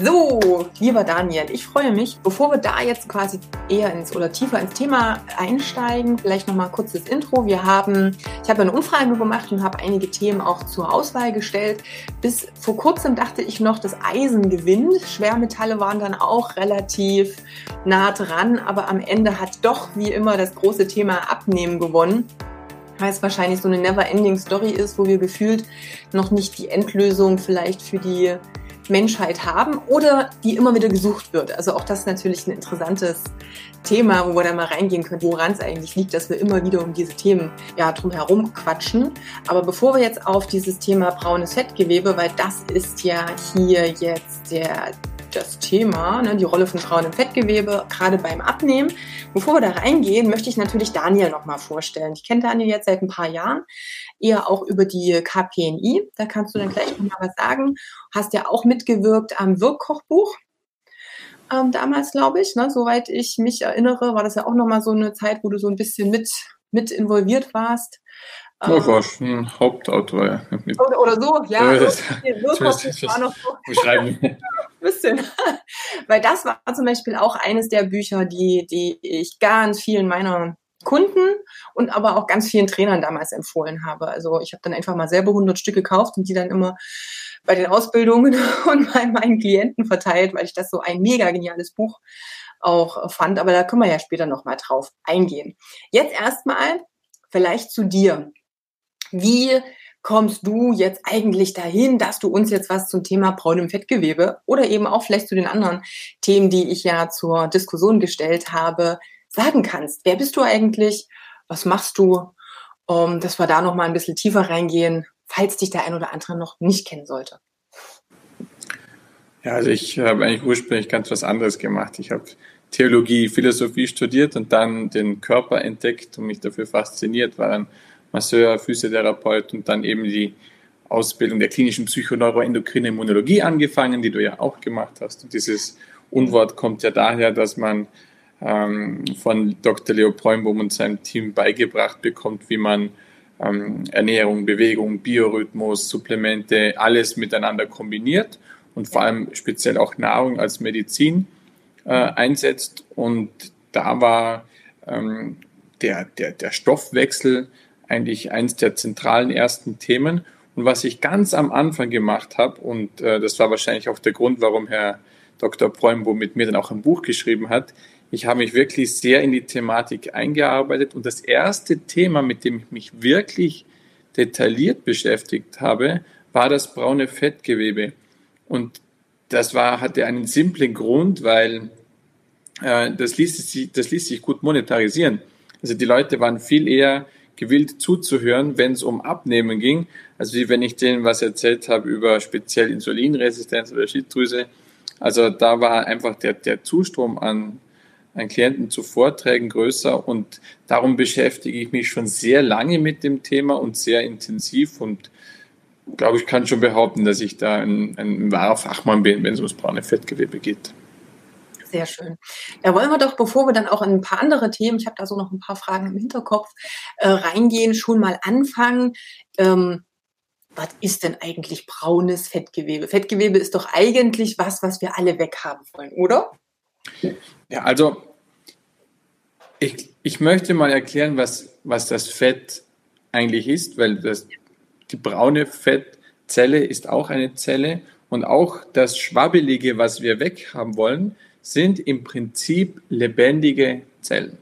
So, lieber Daniel, ich freue mich, bevor wir da jetzt quasi eher ins oder tiefer ins Thema einsteigen, vielleicht nochmal kurz das Intro. Wir haben, ich habe eine Umfrage gemacht und habe einige Themen auch zur Auswahl gestellt. Bis vor kurzem dachte ich noch, dass Eisen gewinnt. Schwermetalle waren dann auch relativ nah dran, aber am Ende hat doch wie immer das große Thema Abnehmen gewonnen weil es wahrscheinlich so eine never-ending Story ist, wo wir gefühlt noch nicht die Endlösung vielleicht für die Menschheit haben oder die immer wieder gesucht wird. Also auch das ist natürlich ein interessantes Thema, wo wir da mal reingehen können, woran es eigentlich liegt, dass wir immer wieder um diese Themen ja drumherum quatschen. Aber bevor wir jetzt auf dieses Thema braunes Fettgewebe, weil das ist ja hier jetzt der das Thema, ne, die Rolle von Frauen im Fettgewebe, gerade beim Abnehmen. Bevor wir da reingehen, möchte ich natürlich Daniel nochmal vorstellen. Ich kenne Daniel jetzt seit ein paar Jahren, eher auch über die KPNI. Da kannst du dann gleich nochmal was sagen. Hast ja auch mitgewirkt am Wirkkochbuch. Ähm, damals, glaube ich, ne, soweit ich mich erinnere, war das ja auch nochmal so eine Zeit, wo du so ein bisschen mit, mit involviert warst. Ähm, war schon Hauptautor. Oder, oder so, ja. ja das, das, war noch so. Beschreiben. Bisschen. Weil das war zum Beispiel auch eines der Bücher, die, die ich ganz vielen meiner Kunden und aber auch ganz vielen Trainern damals empfohlen habe. Also ich habe dann einfach mal selber 100 Stück gekauft und die dann immer bei den Ausbildungen und bei meinen Klienten verteilt, weil ich das so ein mega geniales Buch auch fand. Aber da können wir ja später nochmal drauf eingehen. Jetzt erstmal vielleicht zu dir. Wie kommst du jetzt eigentlich dahin, dass du uns jetzt was zum Thema braunem Fettgewebe oder eben auch vielleicht zu den anderen Themen, die ich ja zur Diskussion gestellt habe, sagen kannst? Wer bist du eigentlich? Was machst du? Um, dass wir da noch mal ein bisschen tiefer reingehen, falls dich der ein oder andere noch nicht kennen sollte. Ja, also ich habe eigentlich ursprünglich ganz was anderes gemacht. Ich habe Theologie, Philosophie studiert und dann den Körper entdeckt und mich dafür fasziniert, war dann Masseur, Physiotherapeut und dann eben die Ausbildung der klinischen Psychoneuroendokrine Immunologie angefangen, die du ja auch gemacht hast. Und dieses Unwort kommt ja daher, dass man ähm, von Dr. Leo Preumbohm und seinem Team beigebracht bekommt, wie man ähm, Ernährung, Bewegung, Biorhythmus, Supplemente, alles miteinander kombiniert und vor allem speziell auch Nahrung als Medizin äh, einsetzt. Und da war ähm, der, der, der Stoffwechsel eigentlich eins der zentralen ersten Themen. Und was ich ganz am Anfang gemacht habe, und äh, das war wahrscheinlich auch der Grund, warum Herr Dr. Preumbo mit mir dann auch ein Buch geschrieben hat, ich habe mich wirklich sehr in die Thematik eingearbeitet und das erste Thema, mit dem ich mich wirklich detailliert beschäftigt habe, war das braune Fettgewebe. Und das war, hatte einen simplen Grund, weil äh, das, ließ sich, das ließ sich gut monetarisieren. Also die Leute waren viel eher gewillt zuzuhören, wenn es um Abnehmen ging. Also wie wenn ich denen was erzählt habe über speziell Insulinresistenz oder Schilddrüse. Also da war einfach der, der Zustrom an, an Klienten zu Vorträgen größer und darum beschäftige ich mich schon sehr lange mit dem Thema und sehr intensiv und glaube ich kann schon behaupten, dass ich da ein, ein wahrer Fachmann bin, wenn es ums braune Fettgewebe geht. Sehr schön. Da wollen wir doch, bevor wir dann auch in ein paar andere Themen, ich habe da so noch ein paar Fragen im Hinterkopf, äh, reingehen, schon mal anfangen. Ähm, was ist denn eigentlich braunes Fettgewebe? Fettgewebe ist doch eigentlich was, was wir alle weghaben wollen, oder? Ja, also ich, ich möchte mal erklären, was, was das Fett eigentlich ist, weil das, die braune Fettzelle ist auch eine Zelle und auch das Schwabbelige, was wir weghaben wollen, sind im Prinzip lebendige Zellen.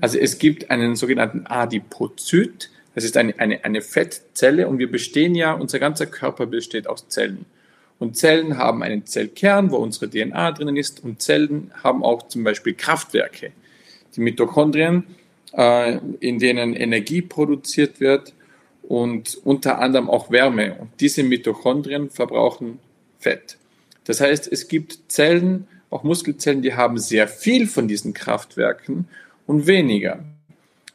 Also es gibt einen sogenannten Adipozyt, das ist eine, eine, eine Fettzelle und wir bestehen ja, unser ganzer Körper besteht aus Zellen. Und Zellen haben einen Zellkern, wo unsere DNA drinnen ist und Zellen haben auch zum Beispiel Kraftwerke, die Mitochondrien, äh, in denen Energie produziert wird und unter anderem auch Wärme. Und diese Mitochondrien verbrauchen Fett. Das heißt, es gibt Zellen, auch Muskelzellen, die haben sehr viel von diesen Kraftwerken und weniger.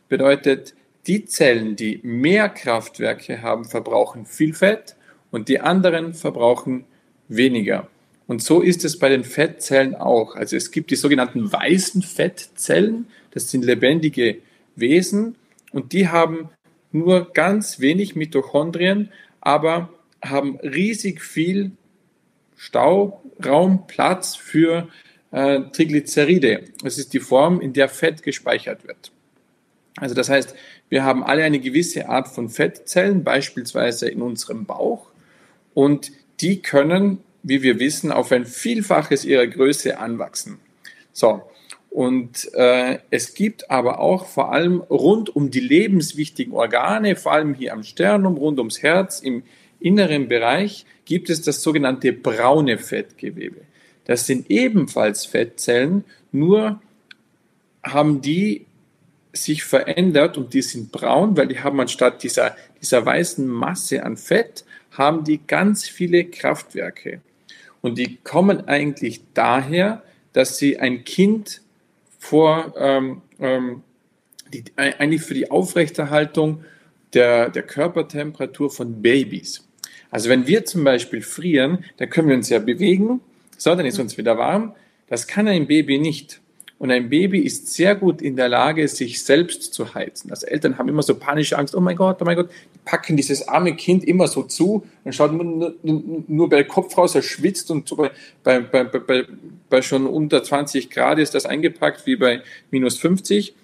Bedeutet, die Zellen, die mehr Kraftwerke haben, verbrauchen viel Fett und die anderen verbrauchen weniger. Und so ist es bei den Fettzellen auch. Also es gibt die sogenannten weißen Fettzellen, das sind lebendige Wesen und die haben nur ganz wenig Mitochondrien, aber haben riesig viel Stauraum, Platz für äh, Triglyceride. Das ist die Form, in der Fett gespeichert wird. Also das heißt, wir haben alle eine gewisse Art von Fettzellen, beispielsweise in unserem Bauch, und die können, wie wir wissen, auf ein Vielfaches ihrer Größe anwachsen. So, und äh, es gibt aber auch vor allem rund um die lebenswichtigen Organe, vor allem hier am Sternum, rund ums Herz, im inneren Bereich, gibt es das sogenannte braune Fettgewebe. Das sind ebenfalls Fettzellen, nur haben die sich verändert und die sind braun, weil die haben anstatt dieser, dieser weißen Masse an Fett, haben die ganz viele Kraftwerke. Und die kommen eigentlich daher, dass sie ein Kind vor, ähm, ähm, die, eigentlich für die Aufrechterhaltung der, der Körpertemperatur von Babys. Also wenn wir zum Beispiel frieren, dann können wir uns ja bewegen, so, dann ist uns wieder warm. Das kann ein Baby nicht. Und ein Baby ist sehr gut in der Lage, sich selbst zu heizen. Also Eltern haben immer so panische Angst, oh mein Gott, oh mein Gott, die packen dieses arme Kind immer so zu, dann schaut nur, nur, nur bei Kopf raus, er schwitzt und so bei, bei, bei, bei, bei schon unter 20 Grad ist das eingepackt wie bei minus 50.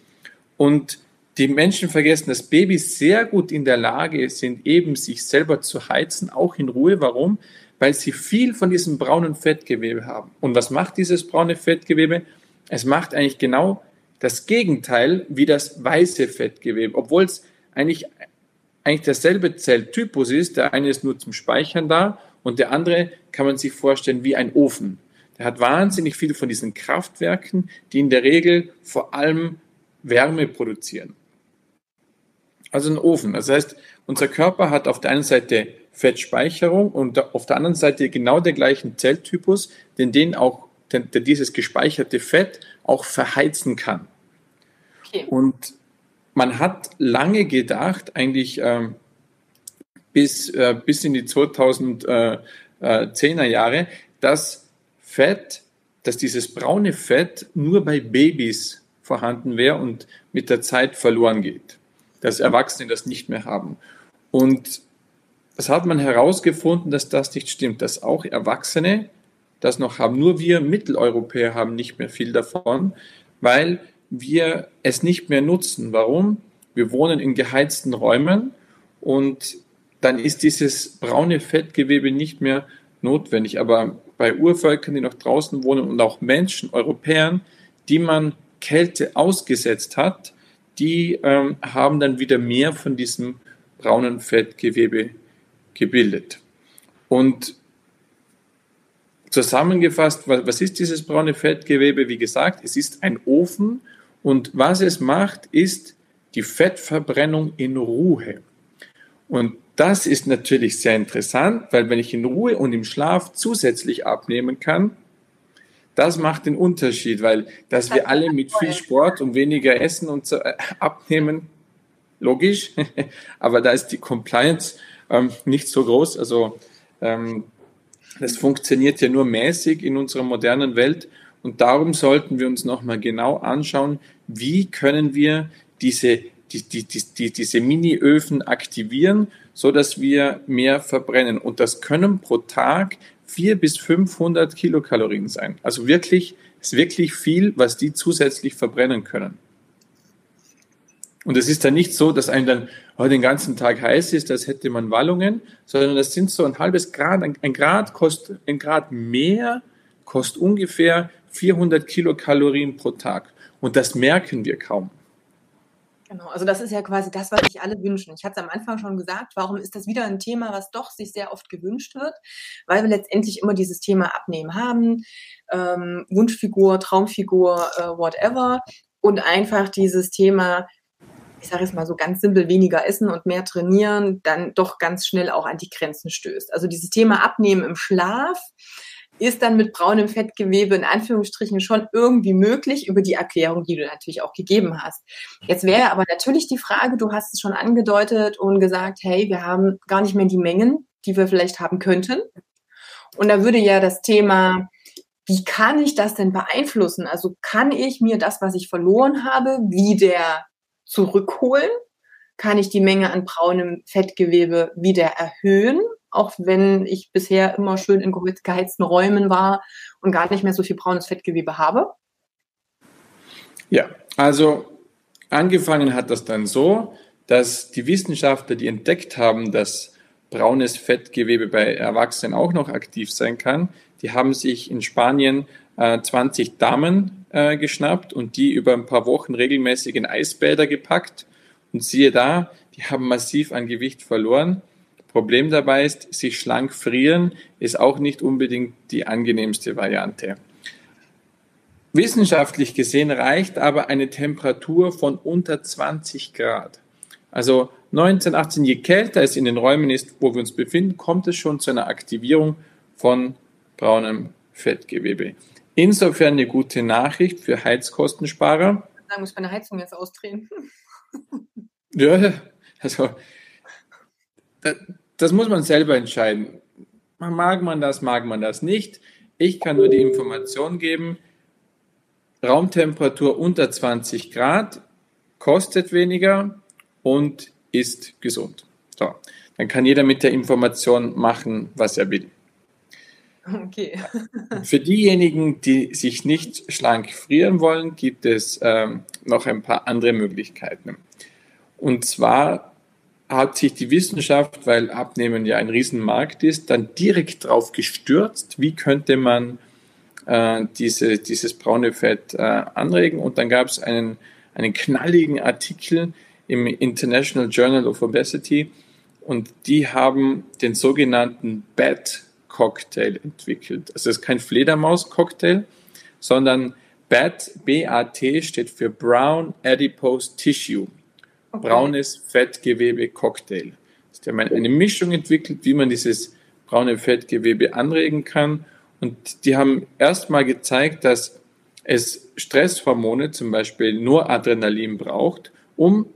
Und die Menschen vergessen, dass Babys sehr gut in der Lage sind, eben sich selber zu heizen, auch in Ruhe. Warum? Weil sie viel von diesem braunen Fettgewebe haben. Und was macht dieses braune Fettgewebe? Es macht eigentlich genau das Gegenteil wie das weiße Fettgewebe, obwohl es eigentlich, eigentlich derselbe Zelltypus ist. Der eine ist nur zum Speichern da und der andere kann man sich vorstellen wie ein Ofen. Der hat wahnsinnig viel von diesen Kraftwerken, die in der Regel vor allem Wärme produzieren. Also ein Ofen. Das heißt, unser Körper hat auf der einen Seite Fettspeicherung und auf der anderen Seite genau der gleichen Zelltypus, den den auch der, der dieses gespeicherte Fett auch verheizen kann. Okay. Und man hat lange gedacht, eigentlich ähm, bis, äh, bis in die 2010er Jahre, dass Fett, dass dieses braune Fett nur bei Babys vorhanden wäre und mit der Zeit verloren geht. Dass Erwachsene das nicht mehr haben. Und das hat man herausgefunden, dass das nicht stimmt, dass auch Erwachsene das noch haben. Nur wir Mitteleuropäer haben nicht mehr viel davon, weil wir es nicht mehr nutzen. Warum? Wir wohnen in geheizten Räumen und dann ist dieses braune Fettgewebe nicht mehr notwendig. Aber bei Urvölkern, die noch draußen wohnen und auch Menschen, Europäern, die man Kälte ausgesetzt hat, die ähm, haben dann wieder mehr von diesem braunen Fettgewebe gebildet. Und Zusammengefasst, was ist dieses braune Fettgewebe? Wie gesagt, es ist ein Ofen und was es macht, ist die Fettverbrennung in Ruhe. Und das ist natürlich sehr interessant, weil wenn ich in Ruhe und im Schlaf zusätzlich abnehmen kann, das macht den Unterschied, weil dass wir alle mit viel Sport und weniger Essen und so äh, abnehmen, logisch, aber da ist die Compliance ähm, nicht so groß. Also ähm, das funktioniert ja nur mäßig in unserer modernen Welt und darum sollten wir uns nochmal genau anschauen, wie können wir diese, die, die, die, diese Mini-Öfen aktivieren, so dass wir mehr verbrennen. Und das können pro Tag 400 bis 500 Kilokalorien sein. Also wirklich, ist wirklich viel, was die zusätzlich verbrennen können. Und es ist dann nicht so, dass einem dann oh, den ganzen Tag heiß ist, als hätte man Wallungen, sondern das sind so ein halbes Grad. Ein, ein Grad kostet, ein Grad mehr kostet ungefähr 400 Kilokalorien pro Tag. Und das merken wir kaum. Genau, also das ist ja quasi das, was sich alle wünschen. Ich hatte es am Anfang schon gesagt, warum ist das wieder ein Thema, was doch sich sehr oft gewünscht wird? Weil wir letztendlich immer dieses Thema Abnehmen haben, ähm, Wunschfigur, Traumfigur, äh, whatever. Und einfach dieses Thema, ich sage jetzt mal so ganz simpel, weniger essen und mehr trainieren, dann doch ganz schnell auch an die Grenzen stößt. Also dieses Thema Abnehmen im Schlaf ist dann mit braunem Fettgewebe in Anführungsstrichen schon irgendwie möglich über die Erklärung, die du natürlich auch gegeben hast. Jetzt wäre aber natürlich die Frage, du hast es schon angedeutet und gesagt, hey, wir haben gar nicht mehr die Mengen, die wir vielleicht haben könnten. Und da würde ja das Thema, wie kann ich das denn beeinflussen? Also kann ich mir das, was ich verloren habe, wieder zurückholen? Kann ich die Menge an braunem Fettgewebe wieder erhöhen? Auch wenn ich bisher immer schön in geheizten Räumen war und gar nicht mehr so viel braunes Fettgewebe habe? Ja, also angefangen hat das dann so, dass die Wissenschaftler, die entdeckt haben, dass braunes Fettgewebe bei Erwachsenen auch noch aktiv sein kann, die haben sich in Spanien äh, 20 Damen äh, geschnappt und die über ein paar Wochen regelmäßig in Eisbäder gepackt. Und siehe da, die haben massiv an Gewicht verloren. Problem dabei ist, sich schlank frieren ist auch nicht unbedingt die angenehmste Variante. Wissenschaftlich gesehen reicht aber eine Temperatur von unter 20 Grad. Also 19, 18, je kälter es in den Räumen ist, wo wir uns befinden, kommt es schon zu einer Aktivierung von braunem Fettgewebe. Insofern eine gute Nachricht für Heizkostensparer. Da muss meine Heizung jetzt ausdrehen. ja, also das muss man selber entscheiden. Mag man das, mag man das nicht. Ich kann nur die Information geben, Raumtemperatur unter 20 Grad kostet weniger und ist gesund. So, dann kann jeder mit der Information machen, was er will. Okay. Für diejenigen, die sich nicht schlank frieren wollen, gibt es ähm, noch ein paar andere Möglichkeiten. Und zwar hat sich die Wissenschaft, weil Abnehmen ja ein Riesenmarkt ist, dann direkt darauf gestürzt, wie könnte man äh, diese, dieses braune Fett äh, anregen. Und dann gab es einen, einen knalligen Artikel im International Journal of Obesity und die haben den sogenannten BAT Cocktail entwickelt. Also es ist kein Fledermaus-Cocktail, sondern BAT, B-A-T steht für Brown Adipose Tissue okay. braunes Fettgewebe-Cocktail. Die haben eine Mischung entwickelt, wie man dieses braune Fettgewebe anregen kann. Und die haben erstmal gezeigt, dass es Stresshormone, zum Beispiel nur Adrenalin braucht, um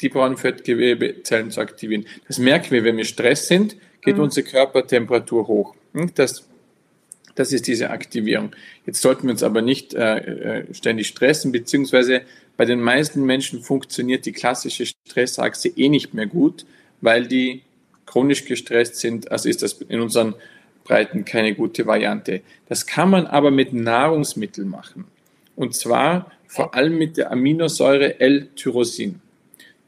die braunen Fettgewebezellen zu aktivieren. Das merken wir, wenn wir Stress sind, geht mhm. unsere Körpertemperatur hoch. Hm, das, das ist diese Aktivierung. Jetzt sollten wir uns aber nicht äh, äh ständig stressen, beziehungsweise bei den meisten Menschen funktioniert die klassische Stressachse eh nicht mehr gut, weil die chronisch gestresst sind. Also ist das in unseren Breiten keine gute Variante. Das kann man aber mit Nahrungsmitteln machen. Und zwar vor allem mit der Aminosäure L-Tyrosin.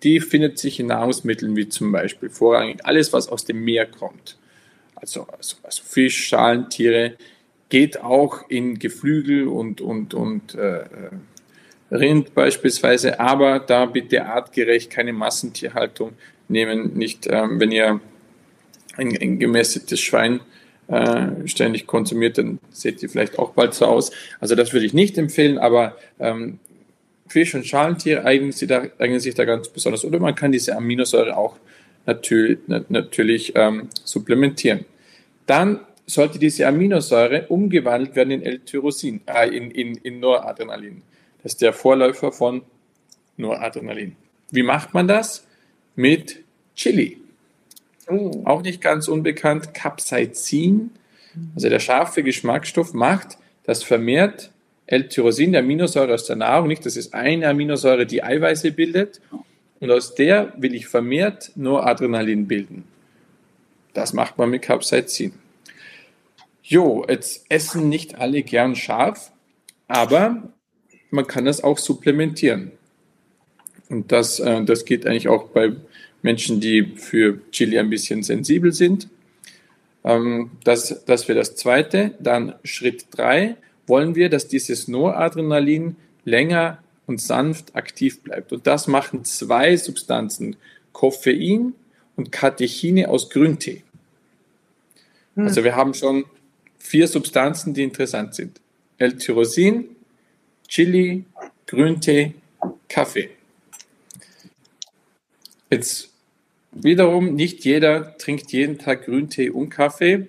Die findet sich in Nahrungsmitteln wie zum Beispiel vorrangig alles, was aus dem Meer kommt. Also, also, also Fisch, Schalentiere, geht auch in Geflügel und, und, und äh, äh Rind beispielsweise, aber da bitte artgerecht keine Massentierhaltung nehmen, nicht ähm, wenn ihr ein, ein gemästetes Schwein äh, ständig konsumiert, dann seht ihr vielleicht auch bald so aus. Also das würde ich nicht empfehlen, aber ähm, Fisch und Schalentiere eignen sich, da, eignen sich da ganz besonders. Oder man kann diese Aminosäure auch natürlich, natürlich ähm, supplementieren. Dann sollte diese Aminosäure umgewandelt werden in L-Tyrosin, äh, in, in, in Noradrenalin. Das ist der Vorläufer von Noradrenalin. Wie macht man das? Mit Chili. Oh. Auch nicht ganz unbekannt, Capsaicin, also der scharfe Geschmacksstoff, macht, dass vermehrt L-Tyrosin, der Aminosäure aus der Nahrung, nicht, das ist eine Aminosäure, die Eiweiße bildet, und aus der will ich vermehrt Noradrenalin bilden. Das macht man mit Capsaicin. Jo, jetzt essen nicht alle gern scharf, aber man kann das auch supplementieren. Und das, äh, das geht eigentlich auch bei Menschen, die für Chili ein bisschen sensibel sind. Ähm, das, das wäre das Zweite. Dann Schritt drei wollen wir, dass dieses Noradrenalin länger und sanft aktiv bleibt. Und das machen zwei Substanzen, Koffein und Katechine aus Grüntee. Hm. Also wir haben schon vier Substanzen, die interessant sind. L-Tyrosin, Chili, Grüntee, Kaffee. Jetzt wiederum, nicht jeder trinkt jeden Tag Grüntee und Kaffee.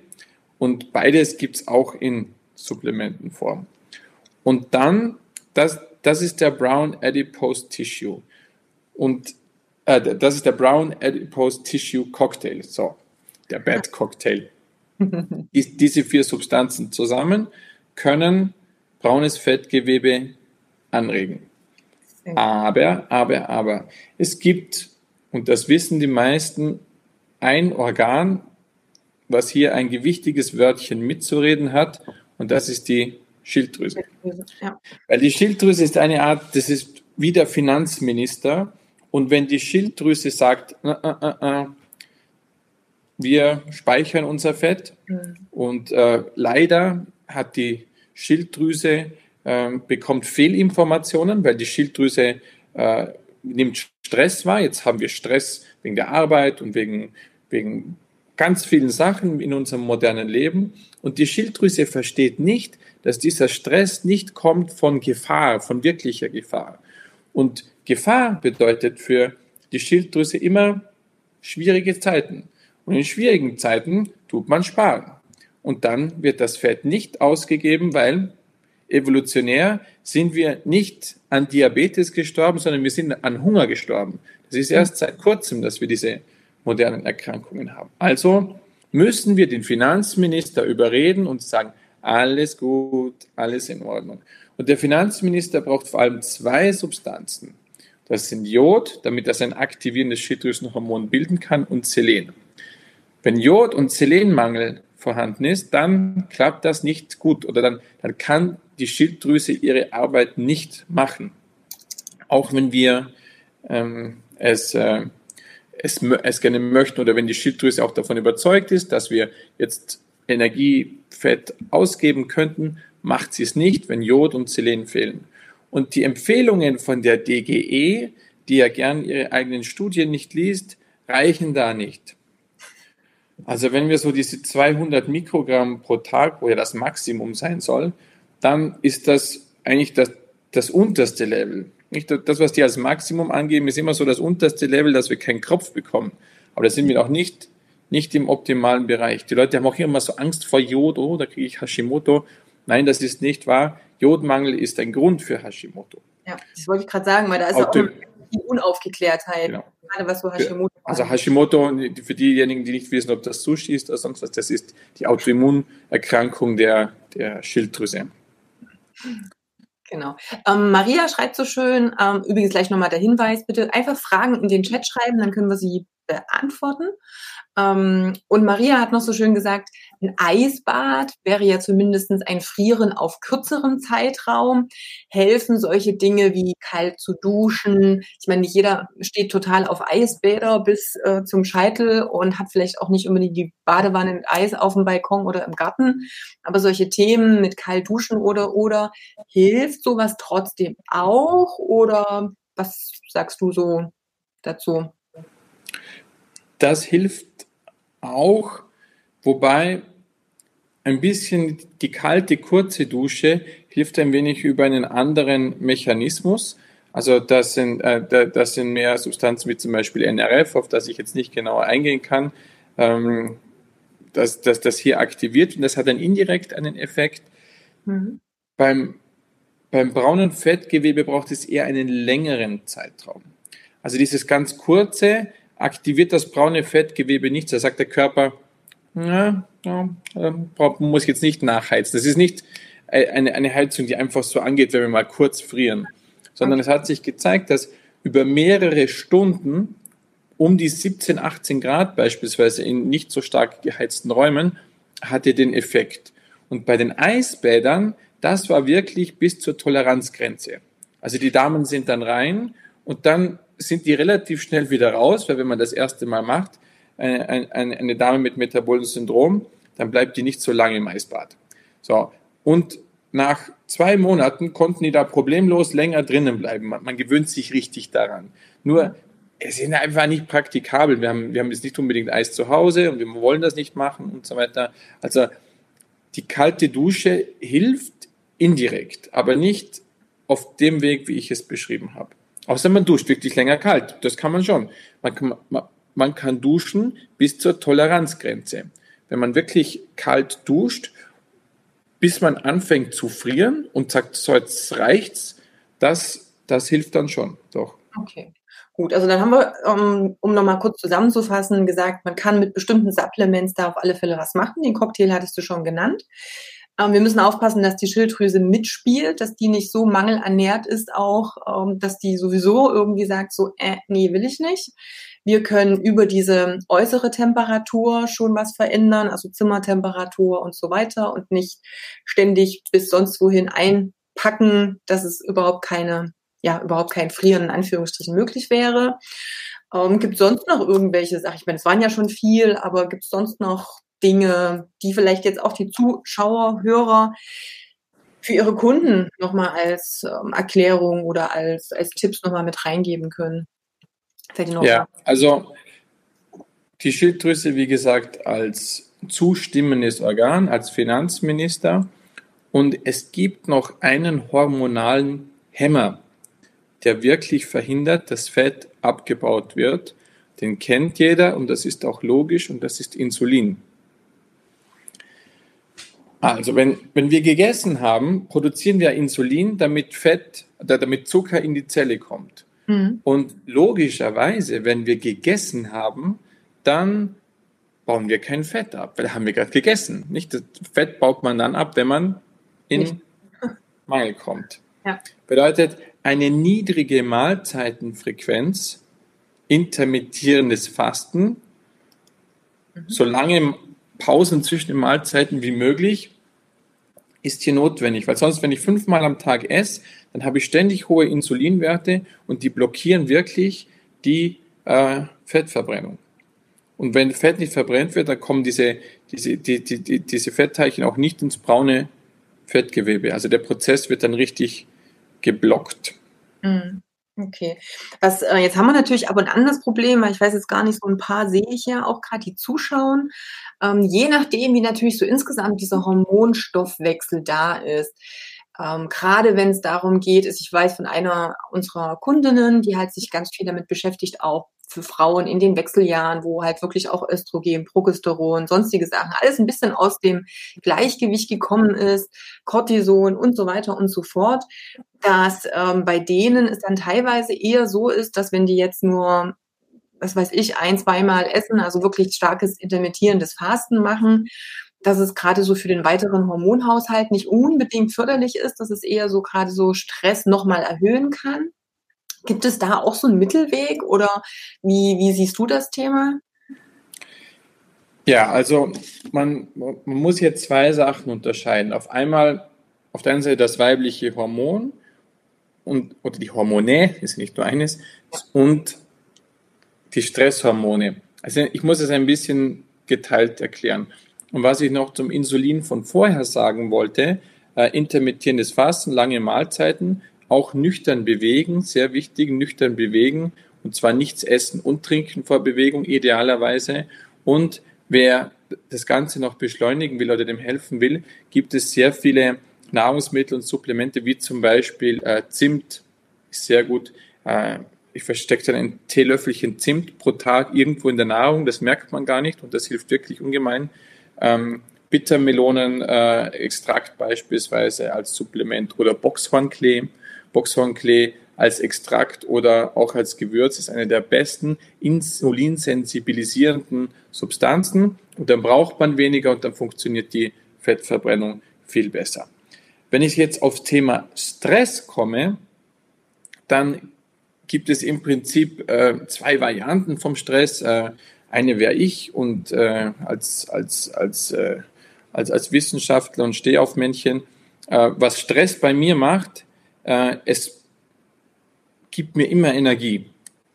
Und beides gibt es auch in Supplementenform. Und dann, das, das ist der Brown Adipose Tissue. Und äh, das ist der Brown Adipose Tissue Cocktail. So, der Bad Cocktail. diese vier Substanzen zusammen können braunes Fettgewebe anregen. Aber, aber, aber, es gibt, und das wissen die meisten, ein Organ, was hier ein gewichtiges Wörtchen mitzureden hat, und das ist die Schilddrüse. Ja. Weil die Schilddrüse ist eine Art, das ist wie der Finanzminister, und wenn die Schilddrüse sagt, äh, äh, äh, wir speichern unser Fett mhm. und äh, leider hat die Schilddrüse äh, bekommt Fehlinformationen, weil die Schilddrüse äh, nimmt Stress wahr. Jetzt haben wir Stress wegen der Arbeit und wegen, wegen ganz vielen Sachen in unserem modernen Leben. Und die Schilddrüse versteht nicht, dass dieser Stress nicht kommt von Gefahr, von wirklicher Gefahr. Und Gefahr bedeutet für die Schilddrüse immer schwierige Zeiten. Und in schwierigen Zeiten tut man sparen. Und dann wird das Fett nicht ausgegeben, weil evolutionär sind wir nicht an Diabetes gestorben, sondern wir sind an Hunger gestorben. Das ist erst seit kurzem, dass wir diese modernen Erkrankungen haben. Also müssen wir den Finanzminister überreden und sagen, alles gut, alles in Ordnung. Und der Finanzminister braucht vor allem zwei Substanzen. Das sind Jod, damit er sein aktivierendes Schilddrüsenhormon bilden kann, und Selen. Wenn Jod- und Selenmangel vorhanden ist, dann klappt das nicht gut oder dann, dann kann die Schilddrüse ihre Arbeit nicht machen. Auch wenn wir ähm, es, äh, es, es gerne möchten oder wenn die Schilddrüse auch davon überzeugt ist, dass wir jetzt Energiefett ausgeben könnten, macht sie es nicht, wenn Jod und Selen fehlen. Und die Empfehlungen von der DGE, die ja gern ihre eigenen Studien nicht liest, reichen da nicht. Also wenn wir so diese 200 Mikrogramm pro Tag, wo ja das Maximum sein soll, dann ist das eigentlich das, das unterste Level. Nicht das, was die als Maximum angeben, ist immer so das unterste Level, dass wir keinen Kropf bekommen. Aber da sind wir auch nicht, nicht im optimalen Bereich. Die Leute haben auch immer so Angst vor Jod, oh, da kriege ich Hashimoto. Nein, das ist nicht wahr. Jodmangel ist ein Grund für Hashimoto. Ja, das wollte ich gerade sagen, weil da ist auch, auch die Unaufgeklärtheit, genau. gerade was so Hashimoto Also Hashimoto, für diejenigen, die nicht wissen, ob das Sushi ist oder sonst was, das ist die Autoimmunerkrankung der, der Schilddrüse. Genau. Ähm, Maria schreibt so schön, ähm, übrigens gleich nochmal der Hinweis, bitte einfach Fragen in den Chat schreiben, dann können wir sie beantworten. Ähm, und Maria hat noch so schön gesagt, ein Eisbad wäre ja zumindest ein Frieren auf kürzeren Zeitraum. Helfen solche Dinge wie kalt zu duschen. Ich meine, nicht jeder steht total auf Eisbäder bis äh, zum Scheitel und hat vielleicht auch nicht unbedingt die Badewanne mit Eis auf dem Balkon oder im Garten. Aber solche Themen mit kalt duschen oder oder hilft sowas trotzdem auch? Oder was sagst du so dazu? Das hilft auch, wobei ein bisschen die kalte, kurze Dusche hilft ein wenig über einen anderen Mechanismus. Also das sind, äh, das sind mehr Substanzen wie zum Beispiel NRF, auf das ich jetzt nicht genauer eingehen kann, ähm, dass, dass das hier aktiviert und das hat dann indirekt einen Effekt. Mhm. Beim, beim braunen Fettgewebe braucht es eher einen längeren Zeitraum. Also dieses ganz kurze, aktiviert das braune Fettgewebe nicht. Da sagt der Körper, ja, ja, ähm, muss jetzt nicht nachheizen. Das ist nicht eine, eine Heizung, die einfach so angeht, wenn wir mal kurz frieren, sondern okay. es hat sich gezeigt, dass über mehrere Stunden um die 17, 18 Grad beispielsweise in nicht so stark geheizten Räumen hatte den Effekt. Und bei den Eisbädern, das war wirklich bis zur Toleranzgrenze. Also die Damen sind dann rein und dann sind die relativ schnell wieder raus, weil wenn man das erste Mal macht, eine, eine, eine Dame mit metabolem Syndrom, dann bleibt die nicht so lange im Eisbad. So, und nach zwei Monaten konnten die da problemlos länger drinnen bleiben. Man, man gewöhnt sich richtig daran. Nur, es ist einfach nicht praktikabel. Wir haben, wir haben jetzt nicht unbedingt Eis zu Hause und wir wollen das nicht machen und so weiter. Also, die kalte Dusche hilft indirekt, aber nicht auf dem Weg, wie ich es beschrieben habe. Außer man duscht wirklich länger kalt. Das kann man schon. Man kann, man, kann duschen bis zur Toleranzgrenze. wenn man wirklich kalt duscht, bis man anfängt zu frieren und sagt, so jetzt reicht's, das, das hilft dann schon, doch. Okay. Gut, also dann haben wir, um, um nochmal kurz zusammenzufassen, gesagt, man kann mit bestimmten Supplements da auf alle Fälle was machen. Den Cocktail hattest du schon genannt. Ähm, wir müssen aufpassen, dass die Schilddrüse mitspielt, dass die nicht so mangelernährt ist auch, ähm, dass die sowieso irgendwie sagt, so, äh, nee, will ich nicht. Wir können über diese äußere Temperatur schon was verändern, also Zimmertemperatur und so weiter und nicht ständig bis sonst wohin einpacken, dass es überhaupt keine ja überhaupt kein Frieren in Anführungsstrichen möglich wäre. Ähm, gibt sonst noch irgendwelche Sachen? Ich meine, es waren ja schon viel, aber gibt es sonst noch Dinge, die vielleicht jetzt auch die Zuschauer, Hörer für ihre Kunden nochmal als ähm, Erklärung oder als, als Tipps nochmal mit reingeben können? ja, also die Schilddrüse, wie gesagt, als zustimmendes Organ, als Finanzminister. Und es gibt noch einen hormonalen Hämmer, der wirklich verhindert, dass Fett abgebaut wird. Den kennt jeder und das ist auch logisch und das ist Insulin. Also wenn, wenn wir gegessen haben, produzieren wir Insulin, damit Fett, damit Zucker in die Zelle kommt. Mhm. Und logischerweise, wenn wir gegessen haben, dann bauen wir kein Fett ab, weil haben wir gerade gegessen. Nicht das Fett baut man dann ab, wenn man in Nicht. Mangel kommt. Ja. Bedeutet, eine niedrige Mahlzeitenfrequenz, intermittierendes Fasten, mhm. so lange Pausen zwischen den Mahlzeiten wie möglich, ist hier notwendig, weil sonst, wenn ich fünfmal am Tag esse, dann habe ich ständig hohe Insulinwerte und die blockieren wirklich die äh, Fettverbrennung. Und wenn Fett nicht verbrennt wird, dann kommen diese, diese, die, die, die, diese Fettteilchen auch nicht ins braune Fettgewebe. Also der Prozess wird dann richtig geblockt. Mhm. Okay. Was, äh, jetzt haben wir natürlich ab und an das Problem, weil ich weiß jetzt gar nicht, so ein paar sehe ich ja auch gerade, die zuschauen. Ähm, je nachdem, wie natürlich so insgesamt dieser Hormonstoffwechsel da ist. Ähm, gerade wenn es darum geht, ist, ich weiß von einer unserer Kundinnen, die halt sich ganz viel damit beschäftigt, auch für Frauen in den Wechseljahren, wo halt wirklich auch Östrogen, Progesteron, sonstige Sachen, alles ein bisschen aus dem Gleichgewicht gekommen ist, Cortison und so weiter und so fort, dass ähm, bei denen es dann teilweise eher so ist, dass wenn die jetzt nur was weiß ich, ein, zweimal essen, also wirklich starkes intermittierendes Fasten machen, dass es gerade so für den weiteren Hormonhaushalt nicht unbedingt förderlich ist, dass es eher so gerade so Stress nochmal erhöhen kann. Gibt es da auch so einen Mittelweg oder wie, wie siehst du das Thema? Ja, also man, man muss hier zwei Sachen unterscheiden. Auf einmal auf der einen Seite das weibliche Hormon und oder die Hormone, ist nicht nur eines, und die Stresshormone. Also ich muss es ein bisschen geteilt erklären. Und was ich noch zum Insulin von vorher sagen wollte, äh, intermittierendes Fasten, lange Mahlzeiten, auch nüchtern bewegen, sehr wichtig, nüchtern bewegen und zwar nichts essen und trinken vor Bewegung idealerweise. Und wer das Ganze noch beschleunigen will oder dem helfen will, gibt es sehr viele Nahrungsmittel und Supplemente, wie zum Beispiel äh, Zimt, sehr gut. Äh, ich verstecke dann ein Teelöffelchen Zimt pro Tag irgendwo in der Nahrung, das merkt man gar nicht und das hilft wirklich ungemein. Ähm, Bittermelonen-Extrakt äh, beispielsweise als Supplement oder Boxhornklee Boxhornklee als Extrakt oder auch als Gewürz ist eine der besten insulinsensibilisierenden Substanzen und dann braucht man weniger und dann funktioniert die Fettverbrennung viel besser. Wenn ich jetzt aufs Thema Stress komme, dann gibt es im Prinzip äh, zwei Varianten vom Stress. Äh, eine wäre ich und äh, als, als, als, äh, als, als Wissenschaftler und Stehaufmännchen. Äh, was Stress bei mir macht, äh, es gibt mir immer Energie.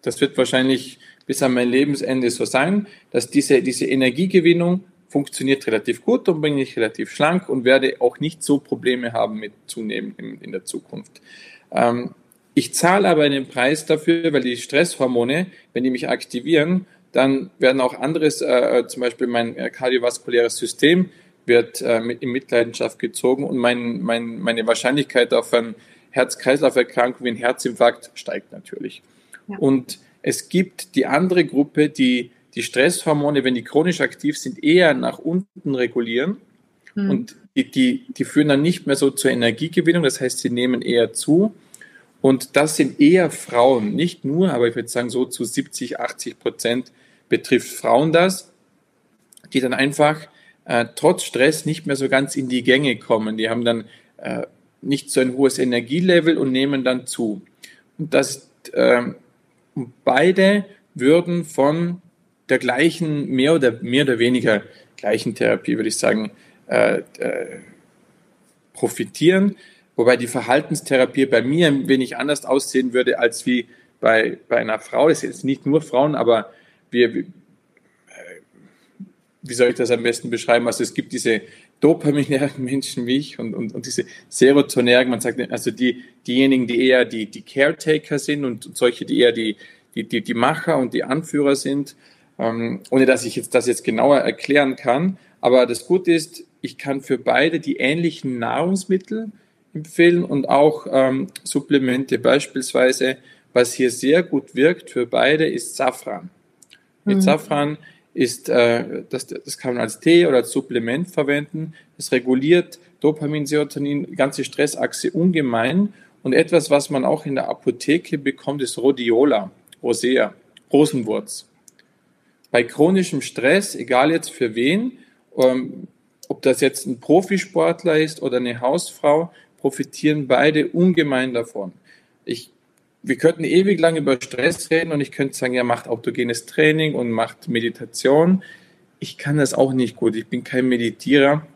Das wird wahrscheinlich bis an mein Lebensende so sein, dass diese, diese Energiegewinnung funktioniert relativ gut und bin ich relativ schlank und werde auch nicht so Probleme haben mit zunehmen in, in der Zukunft. Ähm, ich zahle aber einen Preis dafür, weil die Stresshormone, wenn die mich aktivieren, dann werden auch anderes, äh, zum Beispiel mein äh, kardiovaskuläres System wird äh, mit, in Mitleidenschaft gezogen und mein, mein, meine Wahrscheinlichkeit auf ein Herz-Kreislauf-Erkrankung wie ein Herzinfarkt steigt natürlich. Ja. Und es gibt die andere Gruppe, die, die Stresshormone, wenn die chronisch aktiv sind, eher nach unten regulieren. Mhm. Und die, die, die führen dann nicht mehr so zur Energiegewinnung, das heißt, sie nehmen eher zu. Und das sind eher Frauen, nicht nur, aber ich würde sagen, so zu 70, 80 Prozent betrifft Frauen das, die dann einfach äh, trotz Stress nicht mehr so ganz in die Gänge kommen. Die haben dann äh, nicht so ein hohes Energielevel und nehmen dann zu. Und das, äh, beide würden von der gleichen, mehr oder, mehr oder weniger gleichen Therapie, würde ich sagen, äh, äh, profitieren. Wobei die Verhaltenstherapie bei mir ein wenig anders aussehen würde als wie bei, bei einer Frau. Es sind jetzt nicht nur Frauen, aber wir, äh, wie soll ich das am besten beschreiben? Also es gibt diese dopaminären Menschen wie ich und, und, und diese serotoninären, man sagt, also die, diejenigen, die eher die, die Caretaker sind und solche, die eher die, die, die, die Macher und die Anführer sind, ähm, ohne dass ich jetzt das jetzt genauer erklären kann. Aber das Gute ist, ich kann für beide die ähnlichen Nahrungsmittel empfehlen und auch ähm, Supplemente. Beispielsweise, was hier sehr gut wirkt für beide, ist Safran. Mit mhm. Safran ist, äh, das, das kann man als Tee oder als Supplement verwenden. Es reguliert Dopamin, Serotonin, ganze Stressachse ungemein. Und etwas, was man auch in der Apotheke bekommt, ist Rhodiola, Rosea, Rosenwurz. Bei chronischem Stress, egal jetzt für wen, ähm, ob das jetzt ein Profisportler ist oder eine Hausfrau, profitieren beide ungemein davon. Ich, wir könnten ewig lang über Stress reden und ich könnte sagen, ja, macht autogenes Training und macht Meditation. Ich kann das auch nicht gut. Ich bin kein Meditierer.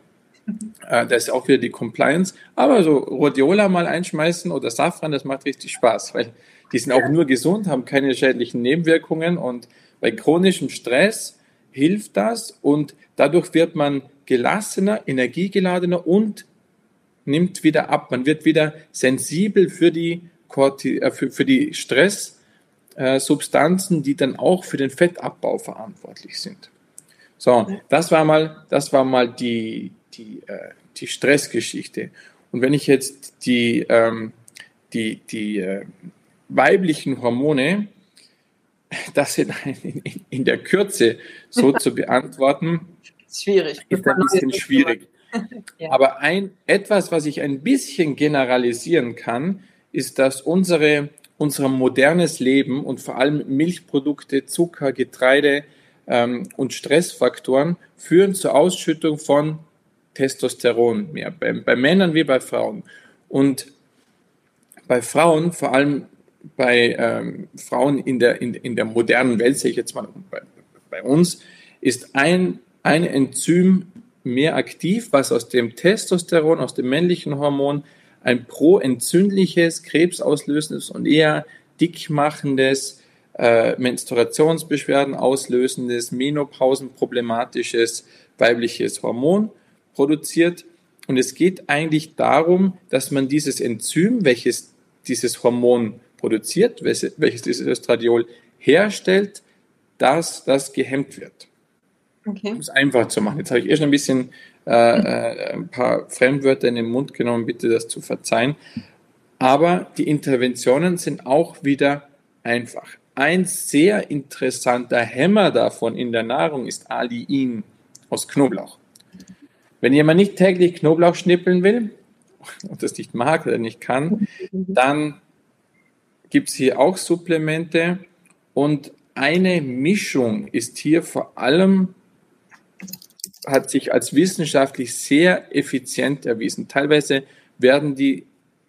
Äh, das ist auch wieder die Compliance. Aber so Rhodiola mal einschmeißen oder Safran, das macht richtig Spaß, weil die sind auch nur gesund, haben keine schädlichen Nebenwirkungen und bei chronischem Stress hilft das und dadurch wird man gelassener, energiegeladener und nimmt wieder ab. Man wird wieder sensibel für die, Corti äh, für, für die Stresssubstanzen, äh, die dann auch für den Fettabbau verantwortlich sind. So, das war mal, das war mal die, die, äh, die Stressgeschichte. Und wenn ich jetzt die, ähm, die, die äh, weiblichen Hormone, das in, in, in der Kürze so zu beantworten, schwierig. Ist ein bisschen schwierig. ja. Aber ein, etwas, was ich ein bisschen generalisieren kann, ist, dass unsere, unser modernes Leben und vor allem Milchprodukte, Zucker, Getreide ähm, und Stressfaktoren führen zur Ausschüttung von Testosteron mehr, bei, bei Männern wie bei Frauen. Und bei Frauen, vor allem bei ähm, Frauen in der, in, in der modernen Welt, sehe ich jetzt mal bei, bei uns, ist ein ein Enzym mehr aktiv, was aus dem Testosteron, aus dem männlichen Hormon, ein proentzündliches, krebsauslösendes und eher dickmachendes, äh, Menstruationsbeschwerden auslösendes, menopausenproblematisches weibliches Hormon produziert. Und es geht eigentlich darum, dass man dieses Enzym, welches dieses Hormon produziert, welches dieses Östradiol herstellt, dass das gehemmt wird. Okay. Um es einfach zu machen. Jetzt habe ich erst ein bisschen äh, äh, ein paar Fremdwörter in den Mund genommen, bitte das zu verzeihen. Aber die Interventionen sind auch wieder einfach. Ein sehr interessanter Hämmer davon in der Nahrung ist Aliin aus Knoblauch. Wenn jemand nicht täglich Knoblauch schnippeln will und das nicht mag oder nicht kann, dann gibt es hier auch Supplemente und eine Mischung ist hier vor allem hat sich als wissenschaftlich sehr effizient erwiesen. Teilweise werden die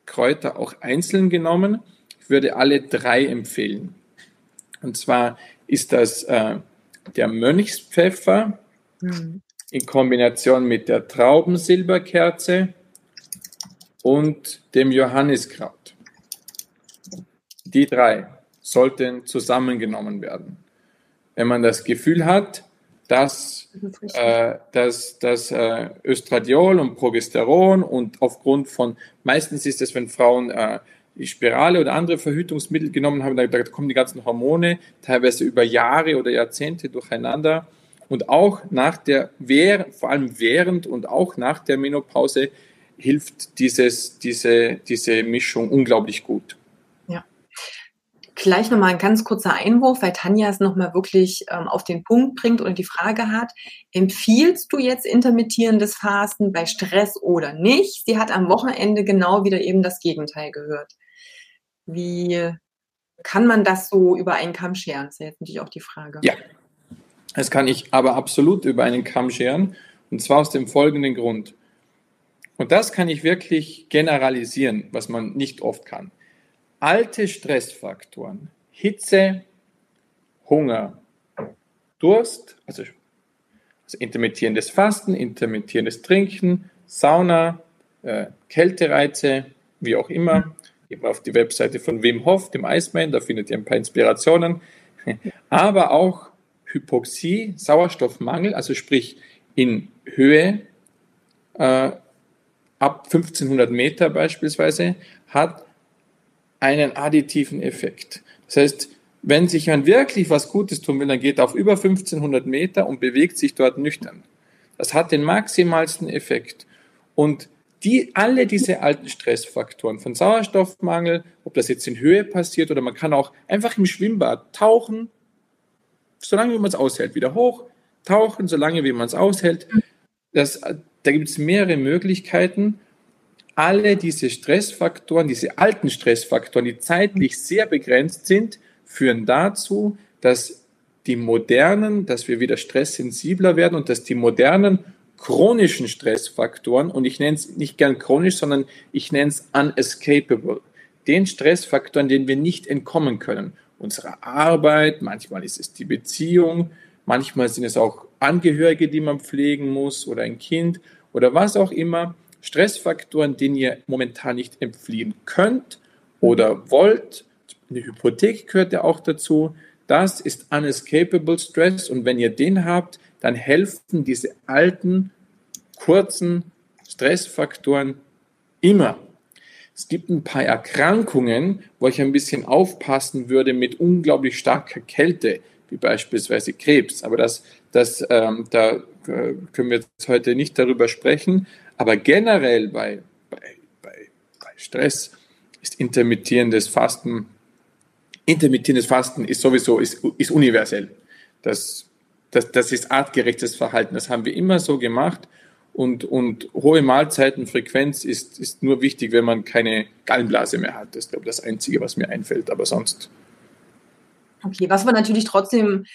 Kräuter auch einzeln genommen. Ich würde alle drei empfehlen. Und zwar ist das äh, der Mönchspfeffer mhm. in Kombination mit der Traubensilberkerze und dem Johanniskraut. Die drei sollten zusammengenommen werden. Wenn man das Gefühl hat, dass äh, dass, dass äh, Östradiol und Progesteron und aufgrund von, meistens ist es, wenn Frauen äh, die Spirale oder andere Verhütungsmittel genommen haben, da, da kommen die ganzen Hormone teilweise über Jahre oder Jahrzehnte durcheinander. Und auch nach der, vor allem während und auch nach der Menopause hilft dieses, diese, diese Mischung unglaublich gut. Ja. Gleich nochmal ein ganz kurzer Einwurf, weil Tanja es nochmal wirklich ähm, auf den Punkt bringt und die Frage hat, empfiehlst du jetzt intermittierendes Fasten bei Stress oder nicht? Sie hat am Wochenende genau wieder eben das Gegenteil gehört. Wie kann man das so über einen Kamm scheren? Das ist jetzt natürlich auch die Frage. Ja, das kann ich aber absolut über einen Kamm scheren und zwar aus dem folgenden Grund. Und das kann ich wirklich generalisieren, was man nicht oft kann alte Stressfaktoren, Hitze, Hunger, Durst, also, also intermittierendes Fasten, intermittierendes Trinken, Sauna, äh, Kältereize, wie auch immer. Eben auf die Webseite von Wim Hof, dem Iceman, da findet ihr ein paar Inspirationen. Aber auch Hypoxie, Sauerstoffmangel, also sprich in Höhe äh, ab 1500 Meter beispielsweise, hat einen additiven Effekt. Das heißt, wenn sich man wirklich was Gutes tun will, dann geht er auf über 1500 Meter und bewegt sich dort nüchtern. Das hat den maximalsten Effekt. Und die, alle diese alten Stressfaktoren von Sauerstoffmangel, ob das jetzt in Höhe passiert oder man kann auch einfach im Schwimmbad tauchen, solange wie man es aushält, wieder hoch, tauchen, solange wie man es aushält. Das, da gibt es mehrere Möglichkeiten alle diese Stressfaktoren, diese alten Stressfaktoren, die zeitlich sehr begrenzt sind, führen dazu, dass die modernen, dass wir wieder stresssensibler werden und dass die modernen chronischen Stressfaktoren, und ich nenne es nicht gern chronisch, sondern ich nenne es unescapable, den Stressfaktoren, denen wir nicht entkommen können. Unsere Arbeit, manchmal ist es die Beziehung, manchmal sind es auch Angehörige, die man pflegen muss oder ein Kind oder was auch immer. Stressfaktoren, denen ihr momentan nicht entfliehen könnt oder wollt. Eine Hypothek gehört ja auch dazu. Das ist unescapable Stress und wenn ihr den habt, dann helfen diese alten, kurzen Stressfaktoren immer. Es gibt ein paar Erkrankungen, wo ich ein bisschen aufpassen würde mit unglaublich starker Kälte, wie beispielsweise Krebs. Aber das, das, ähm, da äh, können wir jetzt heute nicht darüber sprechen. Aber generell bei, bei, bei, bei Stress ist intermittierendes Fasten, intermittierendes Fasten ist sowieso, ist, ist universell. Das, das, das ist artgerechtes Verhalten. Das haben wir immer so gemacht. Und, und hohe Mahlzeitenfrequenz ist, ist nur wichtig, wenn man keine Gallenblase mehr hat. Das ist, glaube ich, das Einzige, was mir einfällt. Aber sonst. Okay, was wir natürlich trotzdem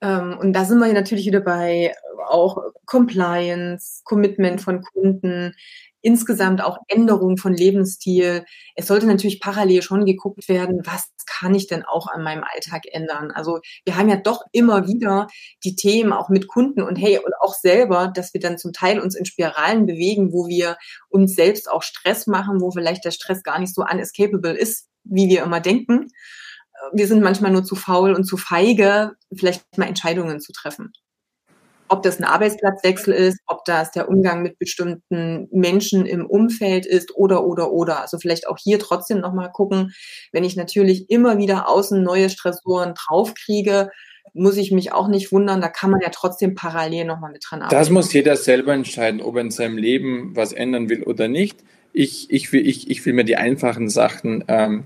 und da sind wir natürlich wieder bei auch Compliance, Commitment von Kunden, insgesamt auch Änderung von Lebensstil. Es sollte natürlich parallel schon geguckt werden, was kann ich denn auch an meinem Alltag ändern? Also wir haben ja doch immer wieder die Themen auch mit Kunden und hey, und auch selber, dass wir dann zum Teil uns in Spiralen bewegen, wo wir uns selbst auch Stress machen, wo vielleicht der Stress gar nicht so unescapable ist, wie wir immer denken wir sind manchmal nur zu faul und zu feige, vielleicht mal Entscheidungen zu treffen. Ob das ein Arbeitsplatzwechsel ist, ob das der Umgang mit bestimmten Menschen im Umfeld ist oder, oder, oder. Also vielleicht auch hier trotzdem nochmal gucken, wenn ich natürlich immer wieder außen neue Stressoren draufkriege, muss ich mich auch nicht wundern, da kann man ja trotzdem parallel nochmal mit dran arbeiten. Das muss jeder selber entscheiden, ob er in seinem Leben was ändern will oder nicht. Ich, ich, will, ich, ich will mir die einfachen Sachen ähm,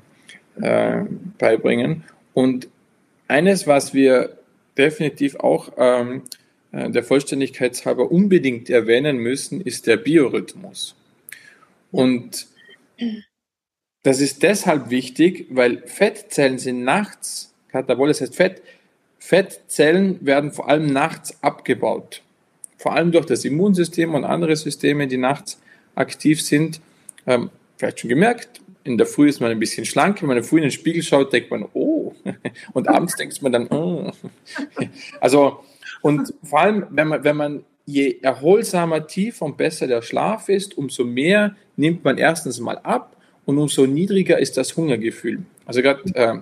äh, beibringen. Und eines, was wir definitiv auch ähm, äh, der Vollständigkeit halber unbedingt erwähnen müssen, ist der Biorhythmus. Und das ist deshalb wichtig, weil Fettzellen sind nachts, Katabol, heißt Fett, Fettzellen werden vor allem nachts abgebaut. Vor allem durch das Immunsystem und andere Systeme, die nachts aktiv sind. Ähm, vielleicht schon gemerkt, in der Früh ist man ein bisschen schlank, wenn man Früh in den Spiegel schaut, denkt man, oh, und abends denkt man dann, oh. Also, und vor allem, wenn man, wenn man, je erholsamer, tiefer und besser der Schlaf ist, umso mehr nimmt man erstens mal ab und umso niedriger ist das Hungergefühl. Also gerade äh,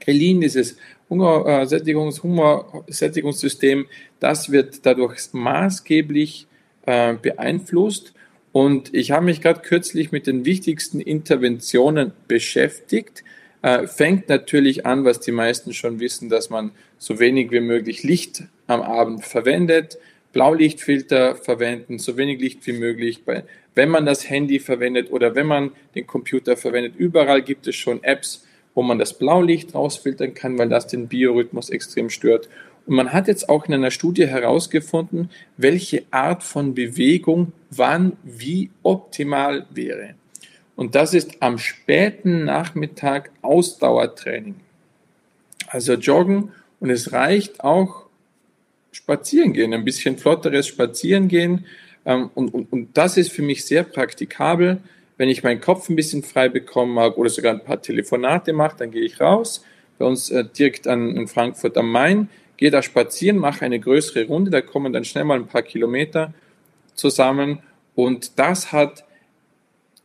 Krelin, dieses Hungersättigungs, äh, Hungersättigungssystem, das wird dadurch maßgeblich äh, beeinflusst und ich habe mich gerade kürzlich mit den wichtigsten Interventionen beschäftigt. Äh, fängt natürlich an, was die meisten schon wissen, dass man so wenig wie möglich Licht am Abend verwendet, Blaulichtfilter verwenden, so wenig Licht wie möglich, wenn man das Handy verwendet oder wenn man den Computer verwendet. Überall gibt es schon Apps, wo man das Blaulicht rausfiltern kann, weil das den Biorhythmus extrem stört. Und man hat jetzt auch in einer Studie herausgefunden, welche Art von Bewegung wann wie optimal wäre. Und das ist am späten Nachmittag Ausdauertraining. Also joggen und es reicht auch spazieren gehen, ein bisschen flotteres spazieren gehen. Ähm, und, und, und das ist für mich sehr praktikabel. Wenn ich meinen Kopf ein bisschen frei bekommen mag oder sogar ein paar Telefonate mache, dann gehe ich raus. Bei uns äh, direkt an, in Frankfurt am Main, gehe da spazieren, mache eine größere Runde, da kommen dann schnell mal ein paar Kilometer zusammen. Und das hat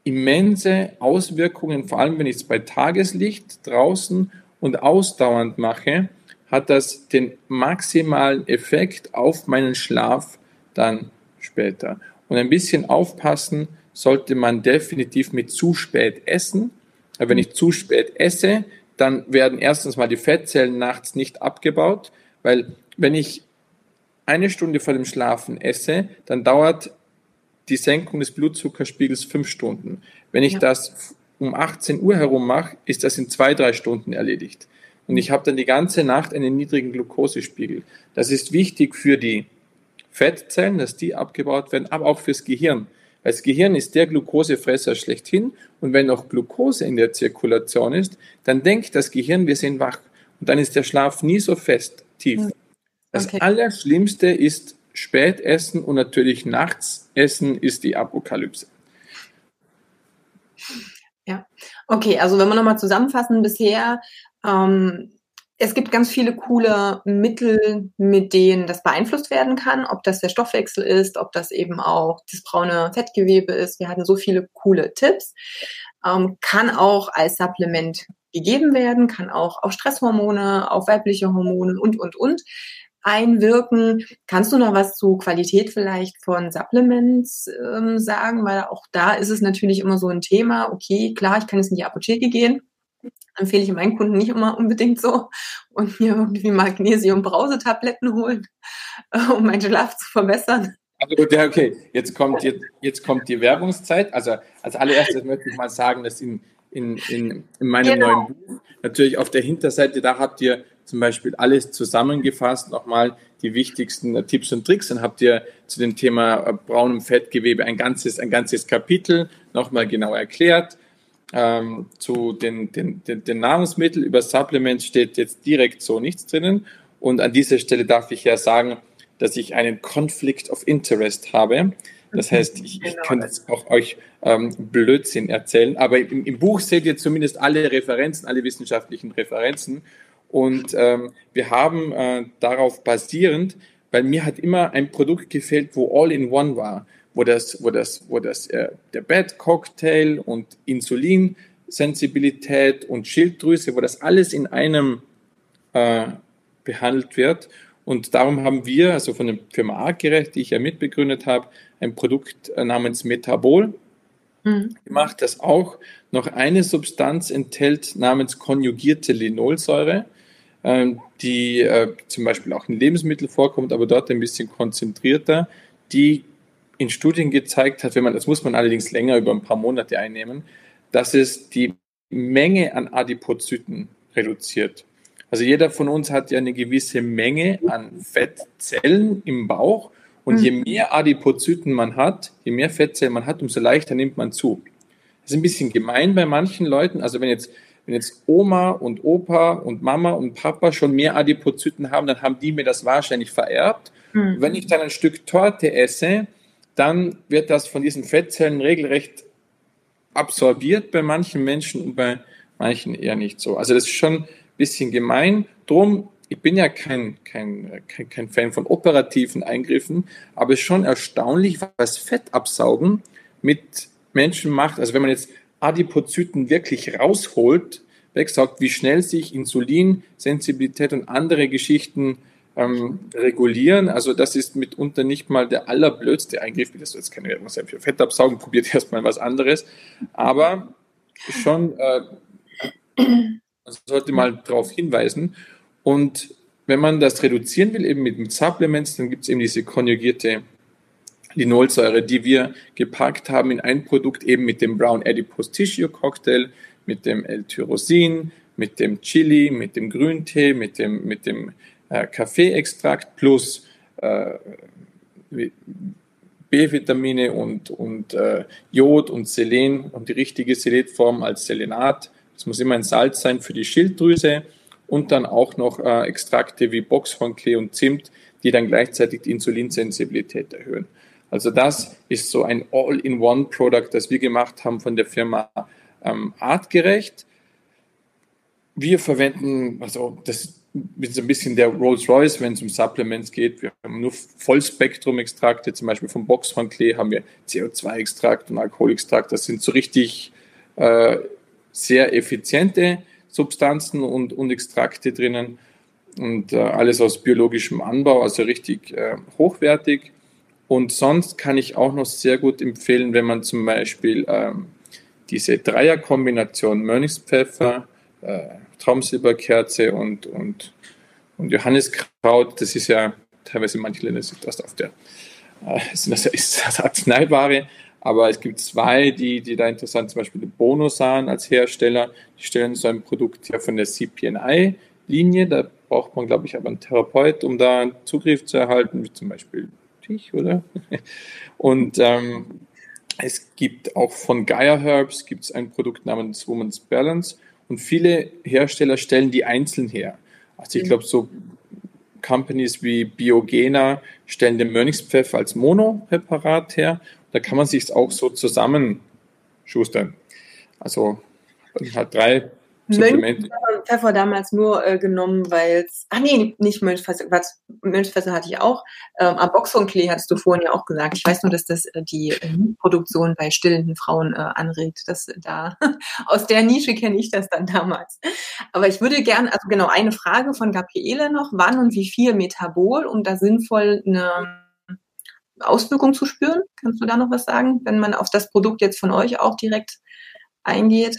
immense Auswirkungen, vor allem wenn ich es bei Tageslicht draußen und ausdauernd mache, hat das den maximalen Effekt auf meinen Schlaf dann später. Und ein bisschen aufpassen sollte man definitiv mit zu spät essen. Wenn ich zu spät esse, dann werden erstens mal die Fettzellen nachts nicht abgebaut, weil wenn ich eine Stunde vor dem Schlafen esse, dann dauert die Senkung des Blutzuckerspiegels fünf Stunden. Wenn ich ja. das um 18 Uhr herum mache, ist das in zwei, drei Stunden erledigt. Und ich habe dann die ganze Nacht einen niedrigen Glukosespiegel. Das ist wichtig für die Fettzellen, dass die abgebaut werden, aber auch fürs Gehirn. Weil das Gehirn ist der Glukosefresser schlechthin und wenn noch Glukose in der Zirkulation ist, dann denkt das Gehirn, wir sind wach. Und dann ist der Schlaf nie so fest, tief. Das okay. Allerschlimmste ist Spätessen und natürlich nachts essen ist die Apokalypse. Ja, okay, also wenn wir nochmal zusammenfassen, bisher, ähm, es gibt ganz viele coole Mittel, mit denen das beeinflusst werden kann, ob das der Stoffwechsel ist, ob das eben auch das braune Fettgewebe ist. Wir hatten so viele coole Tipps. Ähm, kann auch als Supplement gegeben werden, kann auch auf Stresshormone, auf weibliche Hormone und, und, und einwirken. Kannst du noch was zu Qualität vielleicht von Supplements ähm, sagen? Weil auch da ist es natürlich immer so ein Thema. Okay, klar, ich kann jetzt in die Apotheke gehen. Empfehle ich meinen Kunden nicht immer unbedingt so und mir irgendwie Magnesium-Brausetabletten holen, äh, um meinen Schlaf zu verbessern. Also okay. Jetzt kommt, jetzt, jetzt kommt die Werbungszeit. Also als allererstes möchte ich mal sagen, dass in, in, in, in meinem genau. neuen Buch natürlich auf der Hinterseite, da habt ihr zum Beispiel alles zusammengefasst, nochmal die wichtigsten Tipps und Tricks. Dann habt ihr zu dem Thema äh, braunem Fettgewebe ein ganzes, ein ganzes Kapitel nochmal genau erklärt. Ähm, zu den, den, den, den Nahrungsmitteln über Supplements steht jetzt direkt so nichts drinnen. Und an dieser Stelle darf ich ja sagen, dass ich einen Conflict of Interest habe. Das heißt, ich, ich kann jetzt auch euch ähm, Blödsinn erzählen, aber im, im Buch seht ihr zumindest alle Referenzen, alle wissenschaftlichen Referenzen. Und ähm, wir haben äh, darauf basierend, weil mir hat immer ein Produkt gefehlt, wo All-in-One war, wo das, wo das, wo das äh, der Bad-Cocktail und Insulinsensibilität und Schilddrüse, wo das alles in einem äh, behandelt wird. Und darum haben wir, also von der Firma Artgerecht, die ich ja mitbegründet habe, ein Produkt äh, namens Metabol mhm. gemacht, das auch noch eine Substanz enthält namens konjugierte Linolsäure. Ähm, die äh, zum Beispiel auch in Lebensmitteln vorkommt, aber dort ein bisschen konzentrierter, die in Studien gezeigt hat, wenn man, das muss man allerdings länger über ein paar Monate einnehmen, dass es die Menge an Adipozyten reduziert. Also jeder von uns hat ja eine gewisse Menge an Fettzellen im Bauch und je mhm. mehr Adipozyten man hat, je mehr Fettzellen man hat, umso leichter nimmt man zu. Das ist ein bisschen gemein bei manchen Leuten. Also wenn jetzt wenn jetzt Oma und Opa und Mama und Papa schon mehr Adipozyten haben, dann haben die mir das wahrscheinlich vererbt. Mhm. Wenn ich dann ein Stück Torte esse, dann wird das von diesen Fettzellen regelrecht absorbiert bei manchen Menschen und bei manchen eher nicht so. Also das ist schon bisschen gemein. Drum, ich bin ja kein, kein, kein, kein Fan von operativen Eingriffen, aber es ist schon erstaunlich, was Fettabsaugen mit Menschen macht. Also wenn man jetzt Adipozyten wirklich rausholt, wegsaugt, wie schnell sich Insulin, Sensibilität und andere Geschichten ähm, regulieren. Also das ist mitunter nicht mal der allerblödste Eingriff, das jetzt keine Werbung sein für Fettabsaugen, probiert erstmal was anderes. Aber schon, äh, man sollte mal darauf hinweisen. Und wenn man das reduzieren will, eben mit, mit Supplements, dann gibt es eben diese konjugierte Linolsäure, die wir gepackt haben in ein Produkt eben mit dem Brown Adipose Tissue Cocktail, mit dem L-Tyrosin, mit dem Chili, mit dem Grüntee, mit dem, mit dem äh, Kaffeeextrakt plus äh, B-Vitamine und, und äh, Jod und Selen und die richtige Seletform als Selenat. Es muss immer ein Salz sein für die Schilddrüse und dann auch noch äh, Extrakte wie Boxhornklee und Zimt, die dann gleichzeitig die Insulinsensibilität erhöhen. Also das ist so ein All-in-One-Product, das wir gemacht haben von der Firma ähm, Artgerecht. Wir verwenden, also das ist ein bisschen der Rolls-Royce, wenn es um Supplements geht. Wir haben nur Vollspektrum-Extrakte, zum Beispiel vom Boxhornklee haben wir CO2-Extrakt und Alkoholextrakt. Das sind so richtig äh, sehr effiziente Substanzen und, und Extrakte drinnen und äh, alles aus biologischem Anbau, also richtig äh, hochwertig. Und sonst kann ich auch noch sehr gut empfehlen, wenn man zum Beispiel ähm, diese Dreierkombination Mönchspfeffer, äh, Traumsilberkerze und, und, und Johanniskraut, das ist ja teilweise in manchen Ländern ist das auf der äh, sind das, ist das Arzneiware, aber es gibt zwei, die, die da interessant sind, zum Beispiel die Bonosan als Hersteller, die stellen so ein Produkt her von der CPNI-Linie, da braucht man, glaube ich, aber einen Therapeut, um da Zugriff zu erhalten, wie zum Beispiel dich, oder? Und ähm, es gibt auch von Gaia Herbs gibt es ein Produkt namens Woman's Balance und viele Hersteller stellen die einzeln her. Also ich mhm. glaube so Companies wie Biogena stellen den Mönchspfeffer als Monopräparat her. Da kann man sich auch so zusammenschustern. Also hat drei Mönchpfeffer damals nur äh, genommen, weil es, ach nee, nicht Mönchpfeffer, was, hatte ich auch, ähm, aber Boxhornklee hattest du vorhin ja auch gesagt. Ich weiß nur, dass das äh, die äh, Produktion bei stillenden Frauen äh, anregt, dass da, aus der Nische kenne ich das dann damals. Aber ich würde gerne, also genau, eine Frage von Gabriele noch, wann und wie viel Metabol, um da sinnvoll eine Auswirkung zu spüren? Kannst du da noch was sagen, wenn man auf das Produkt jetzt von euch auch direkt eingeht?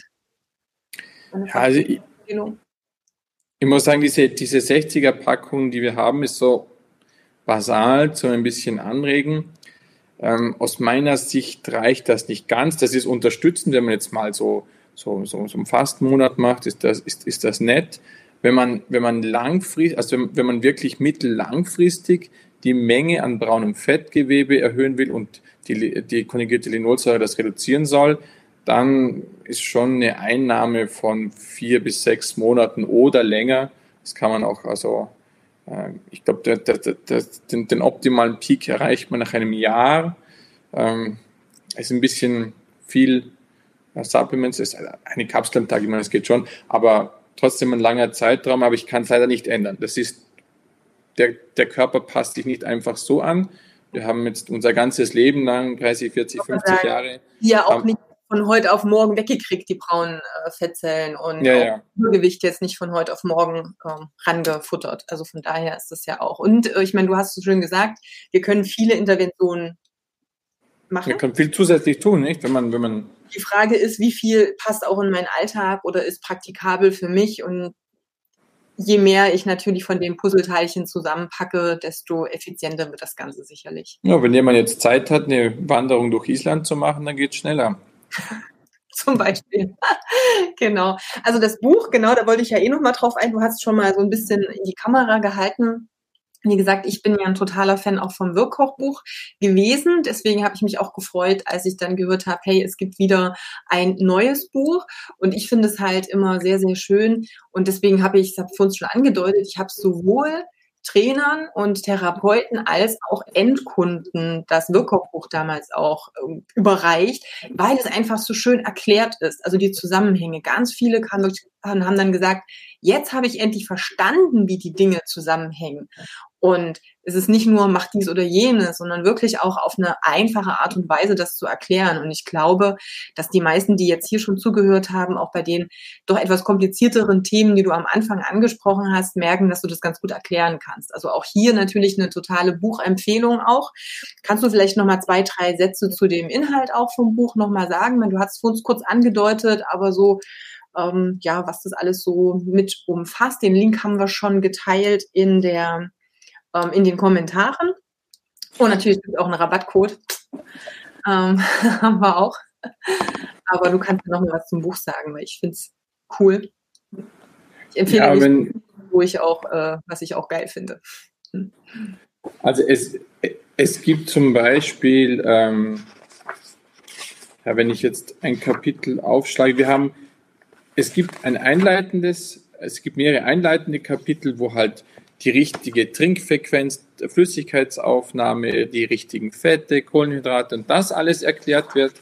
Ja, also ich, ich, muss sagen, diese, diese 60er-Packung, die wir haben, ist so basal, so ein bisschen anregen. Ähm, aus meiner Sicht reicht das nicht ganz. Das ist unterstützend, wenn man jetzt mal so, so, so, so einen Fastenmonat macht, ist das, ist, ist das nett. Wenn man, wenn man langfristig, also wenn, wenn man wirklich mittellangfristig die Menge an braunem Fettgewebe erhöhen will und die, die konjugierte Linolsäure das reduzieren soll, dann ist schon eine Einnahme von vier bis sechs Monaten oder länger. Das kann man auch, also äh, ich glaube, den, den, optimalen Peak erreicht man nach einem Jahr. Ähm, ist ein bisschen viel äh, Supplements, ist eine Kapsel am Tag, ich meine, das geht schon, aber trotzdem ein langer Zeitraum, aber ich kann es leider nicht ändern. Das ist, der, der Körper passt sich nicht einfach so an. Wir haben jetzt unser ganzes Leben lang, 30, 40, 50 Jahre. Ja, auch nicht von heute auf morgen weggekriegt, die braunen äh, Fettzellen und ja, ja. Übergewicht jetzt nicht von heute auf morgen ähm, rangefuttert. Also von daher ist das ja auch. Und äh, ich meine, du hast es schön gesagt, wir können viele Interventionen machen. Man kann viel zusätzlich tun, nicht? Wenn man, wenn man die Frage ist, wie viel passt auch in meinen Alltag oder ist praktikabel für mich und je mehr ich natürlich von den Puzzleteilchen zusammenpacke, desto effizienter wird das Ganze sicherlich. Ja, wenn jemand jetzt Zeit hat, eine Wanderung durch Island zu machen, dann geht es schneller. Zum Beispiel. genau. Also das Buch, genau, da wollte ich ja eh noch mal drauf ein. Du hast schon mal so ein bisschen in die Kamera gehalten. Wie gesagt, ich bin ja ein totaler Fan auch vom Wirkkochbuch gewesen. Deswegen habe ich mich auch gefreut, als ich dann gehört habe, hey, es gibt wieder ein neues Buch. Und ich finde es halt immer sehr, sehr schön. Und deswegen habe ich, habe ich für uns schon angedeutet, ich habe sowohl Trainern und Therapeuten als auch Endkunden das Wirkkochbuch damals auch äh, überreicht, weil es einfach so schön erklärt ist, also die Zusammenhänge. Ganz viele kamen, haben dann gesagt, jetzt habe ich endlich verstanden, wie die Dinge zusammenhängen. Und es ist nicht nur mach dies oder jenes, sondern wirklich auch auf eine einfache Art und Weise das zu erklären. Und ich glaube, dass die meisten, die jetzt hier schon zugehört haben, auch bei den doch etwas komplizierteren Themen, die du am Anfang angesprochen hast, merken, dass du das ganz gut erklären kannst. Also auch hier natürlich eine totale Buchempfehlung auch. Kannst du vielleicht nochmal zwei, drei Sätze zu dem Inhalt auch vom Buch nochmal sagen? Du hast es uns kurz angedeutet, aber so ähm, ja, was das alles so mit umfasst. Den Link haben wir schon geteilt in der ähm, in den Kommentaren. Und natürlich gibt es auch einen Rabattcode. Ähm, haben wir auch. Aber du kannst noch mal was zum Buch sagen, weil ich finde es cool. Ich empfehle ja, wenn, wo ich auch, äh, was ich auch geil finde. Hm. Also es, es gibt zum Beispiel, ähm, ja, wenn ich jetzt ein Kapitel aufschlage, wir haben, es gibt ein einleitendes, es gibt mehrere einleitende Kapitel, wo halt die richtige Trinkfrequenz, Flüssigkeitsaufnahme, die richtigen Fette, Kohlenhydrate und das alles erklärt wird.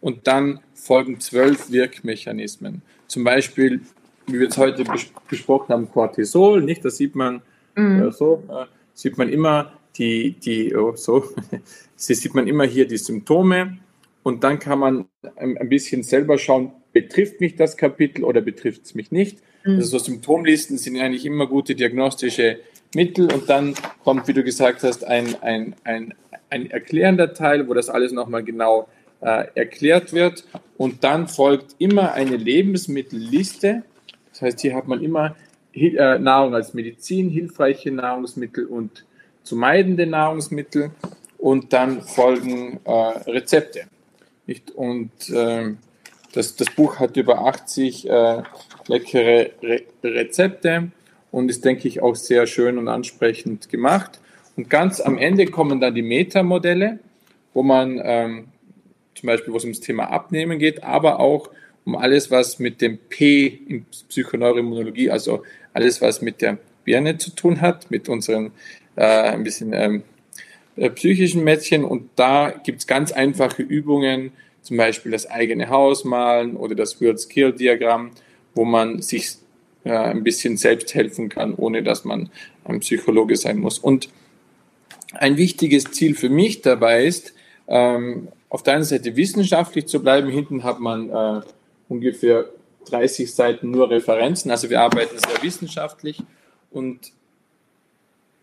Und dann folgen zwölf Wirkmechanismen. Zum Beispiel, wie wir es heute besprochen haben, Cortisol, nicht? Da sieht man mhm. äh, so, äh, sieht man immer die, die, oh, so, sieht man immer hier die Symptome und dann kann man ein bisschen selber schauen, betrifft mich das Kapitel oder betrifft es mich nicht. Mhm. Also so Symptomlisten sind eigentlich immer gute diagnostische Mittel und dann kommt, wie du gesagt hast, ein, ein, ein, ein erklärender Teil, wo das alles nochmal genau äh, erklärt wird und dann folgt immer eine Lebensmittelliste. Das heißt, hier hat man immer äh, Nahrung als Medizin, hilfreiche Nahrungsmittel und zu meidende Nahrungsmittel und dann folgen äh, Rezepte. Nicht? Und äh, das, das Buch hat über 80 äh, leckere Re Rezepte und ist, denke ich, auch sehr schön und ansprechend gemacht. Und ganz am Ende kommen dann die Metamodelle, wo man ähm, zum Beispiel, wo es ums Thema Abnehmen geht, aber auch um alles, was mit dem P in Psychoneuroimmunologie, also alles, was mit der Birne zu tun hat, mit unseren äh, ein bisschen ähm, äh, psychischen Mädchen. Und da gibt es ganz einfache Übungen, zum Beispiel das eigene Haus malen oder das Word-Skill-Diagramm, wo man sich äh, ein bisschen selbst helfen kann, ohne dass man ein Psychologe sein muss. Und ein wichtiges Ziel für mich dabei ist, ähm, auf der einen Seite wissenschaftlich zu bleiben. Hinten hat man äh, ungefähr 30 Seiten nur Referenzen. Also wir arbeiten sehr wissenschaftlich. Und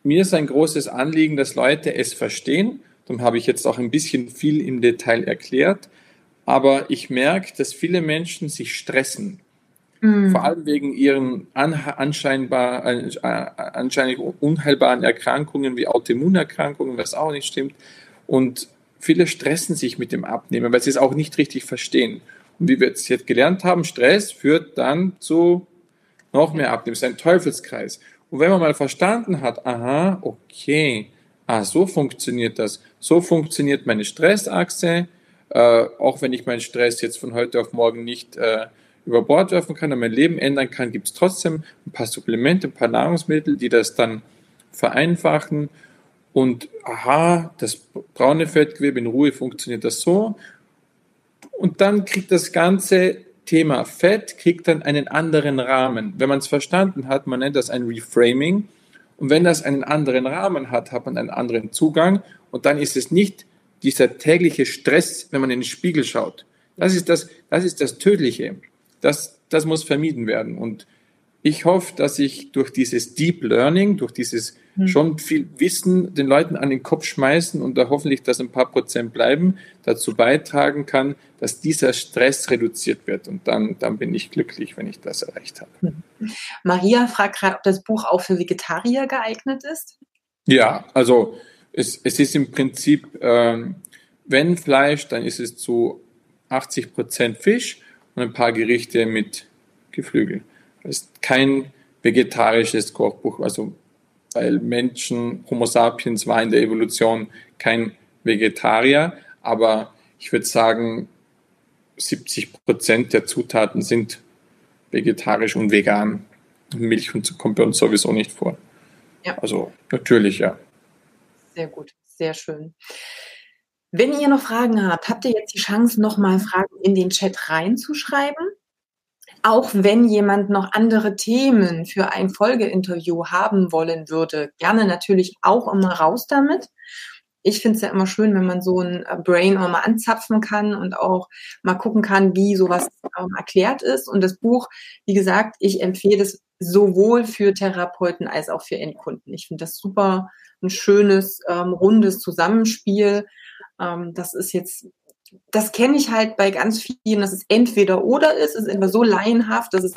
mir ist ein großes Anliegen, dass Leute es verstehen. Darum habe ich jetzt auch ein bisschen viel im Detail erklärt. Aber ich merke, dass viele Menschen sich stressen. Mhm. Vor allem wegen ihren anscheinbar, äh, anscheinend unheilbaren Erkrankungen wie Autoimmunerkrankungen, was auch nicht stimmt. Und viele stressen sich mit dem Abnehmen, weil sie es auch nicht richtig verstehen. Und wie wir es jetzt gelernt haben, Stress führt dann zu noch mehr Abnehmen. Es ist ein Teufelskreis. Und wenn man mal verstanden hat, aha, okay, ah, so funktioniert das, so funktioniert meine Stressachse, äh, auch wenn ich meinen Stress jetzt von heute auf morgen nicht äh, über Bord werfen kann und mein Leben ändern kann, gibt es trotzdem ein paar Supplemente, ein paar Nahrungsmittel, die das dann vereinfachen und aha, das braune Fettgewebe in Ruhe funktioniert das so. Und dann kriegt das ganze Thema Fett kriegt dann einen anderen Rahmen. Wenn man es verstanden hat, man nennt das ein Reframing. Und wenn das einen anderen Rahmen hat, hat man einen anderen Zugang. Und dann ist es nicht dieser tägliche Stress, wenn man in den Spiegel schaut. Das ist das, das ist das Tödliche. Das, das muss vermieden werden. Und ich hoffe, dass ich durch dieses Deep Learning, durch dieses hm. schon viel Wissen den Leuten an den Kopf schmeißen und da hoffentlich, dass ein paar Prozent bleiben, dazu beitragen kann, dass dieser Stress reduziert wird. Und dann, dann bin ich glücklich, wenn ich das erreicht habe. Hm. Maria fragt gerade, ob das Buch auch für Vegetarier geeignet ist. Ja, also es, es ist im Prinzip, ähm, wenn Fleisch, dann ist es zu 80 Prozent Fisch und ein paar Gerichte mit Geflügel. Es ist kein vegetarisches Kochbuch, also weil Menschen, Homo sapiens war in der Evolution kein Vegetarier, aber ich würde sagen, 70 Prozent der Zutaten sind vegetarisch und vegan. Milch kommt bei uns sowieso nicht vor. Ja. Also natürlich, ja. Sehr gut, sehr schön. Wenn ihr noch Fragen habt, habt ihr jetzt die Chance, nochmal Fragen in den Chat reinzuschreiben auch wenn jemand noch andere Themen für ein Folgeinterview haben wollen würde, gerne natürlich auch immer raus damit. Ich finde es ja immer schön, wenn man so ein äh, Brain auch mal anzapfen kann und auch mal gucken kann, wie sowas ähm, erklärt ist. Und das Buch, wie gesagt, ich empfehle es sowohl für Therapeuten als auch für Endkunden. Ich finde das super ein schönes, ähm, rundes Zusammenspiel. Ähm, das ist jetzt das kenne ich halt bei ganz vielen, dass es entweder oder ist, es ist entweder so laienhaft, dass es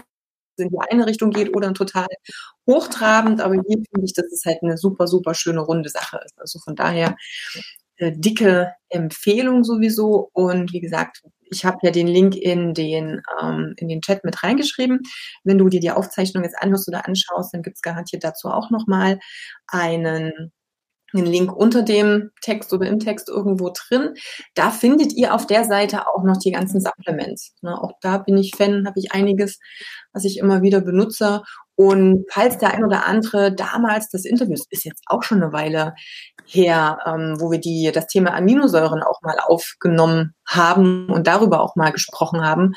in die eine Richtung geht oder total hochtrabend, aber hier finde ich, dass es halt eine super, super schöne runde Sache ist. Also von daher äh, dicke Empfehlung sowieso und wie gesagt, ich habe ja den Link in den, ähm, in den Chat mit reingeschrieben. Wenn du dir die Aufzeichnung jetzt anhörst oder anschaust, dann gibt es garantiert dazu auch nochmal einen einen Link unter dem Text oder im Text irgendwo drin. Da findet ihr auf der Seite auch noch die ganzen Supplements. Ne, auch da bin ich Fan, habe ich einiges, was ich immer wieder benutze. Und falls der ein oder andere damals das Interview, ist jetzt auch schon eine Weile her, ähm, wo wir die, das Thema Aminosäuren auch mal aufgenommen haben und darüber auch mal gesprochen haben.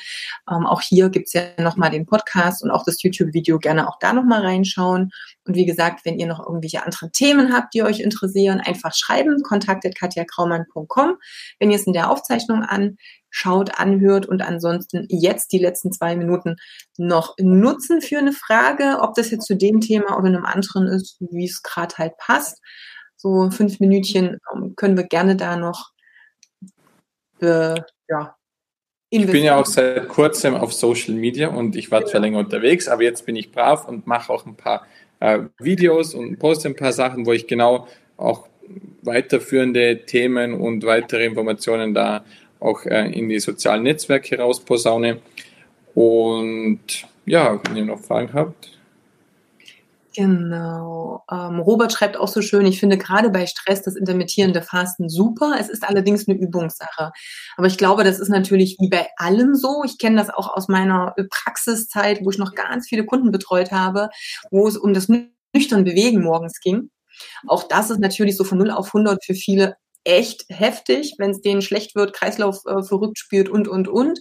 Ähm, auch hier gibt's ja nochmal den Podcast und auch das YouTube-Video gerne auch da nochmal reinschauen. Und wie gesagt, wenn ihr noch irgendwelche anderen Themen habt, die euch interessieren, einfach schreiben, kontaktet katjakraumann.com. Wenn ihr es in der Aufzeichnung anschaut, anhört und ansonsten jetzt die letzten zwei Minuten noch nutzen für eine Frage, ob das jetzt zu dem Thema oder einem anderen ist, wie es gerade halt passt. So fünf Minütchen ähm, können wir gerne da noch äh, ja, ich bin ja auch seit kurzem auf Social Media und ich war zwar länger unterwegs, aber jetzt bin ich brav und mache auch ein paar äh, Videos und poste ein paar Sachen, wo ich genau auch weiterführende Themen und weitere Informationen da auch äh, in die sozialen Netzwerke rausposaune. Und ja, wenn ihr noch Fragen habt, Genau. Ähm, Robert schreibt auch so schön, ich finde gerade bei Stress das intermittierende Fasten super. Es ist allerdings eine Übungssache. Aber ich glaube, das ist natürlich wie bei allem so. Ich kenne das auch aus meiner Praxiszeit, wo ich noch ganz viele Kunden betreut habe, wo es um das nüchtern Bewegen morgens ging. Auch das ist natürlich so von 0 auf 100 für viele echt heftig, wenn es denen schlecht wird, Kreislauf äh, verrückt spürt und, und, und.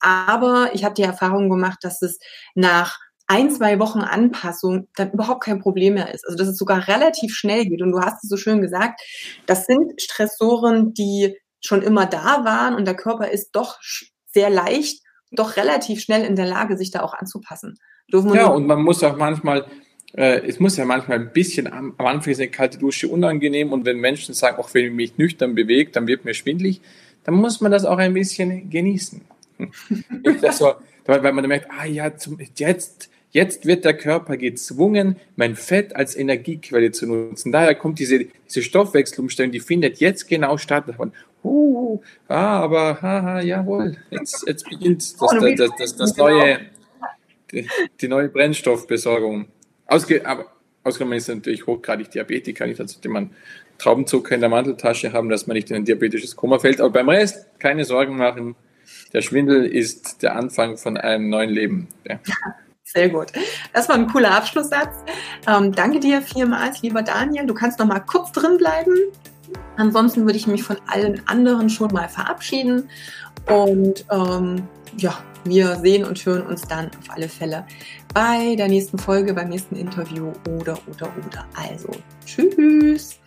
Aber ich habe die Erfahrung gemacht, dass es nach ein, zwei Wochen Anpassung dann überhaupt kein Problem mehr ist. Also dass es sogar relativ schnell geht. Und du hast es so schön gesagt, das sind Stressoren, die schon immer da waren und der Körper ist doch sehr leicht, doch relativ schnell in der Lage, sich da auch anzupassen. ja, und man muss auch manchmal, äh, es muss ja manchmal ein bisschen am, am Anfang ist eine kalte Dusche unangenehm und wenn Menschen sagen, auch wenn ich mich nüchtern bewege, dann wird mir schwindlig, dann muss man das auch ein bisschen genießen. so, weil man merkt, ah ja, zum, jetzt Jetzt wird der Körper gezwungen, mein Fett als Energiequelle zu nutzen. Daher kommt diese, diese Stoffwechselumstellung, die findet jetzt genau statt. Uh, ah, aber haha, jawohl, jetzt, jetzt beginnt das, das, das, das, das neue, die, die, neue Brennstoffbesorgung. Ausge, aber ausgenommen ist natürlich hochgradig Diabetiker, nicht, also sollte man Traubenzucker in der Manteltasche haben, dass man nicht in ein diabetisches Koma fällt. Aber beim Rest keine Sorgen machen. Der Schwindel ist der Anfang von einem neuen Leben. Ja. Sehr gut. Das war ein cooler Abschlusssatz. Ähm, danke dir vielmals, lieber Daniel. Du kannst noch mal kurz drin bleiben. Ansonsten würde ich mich von allen anderen schon mal verabschieden. Und ähm, ja, wir sehen und hören uns dann auf alle Fälle bei der nächsten Folge, beim nächsten Interview oder, oder, oder. Also, tschüss.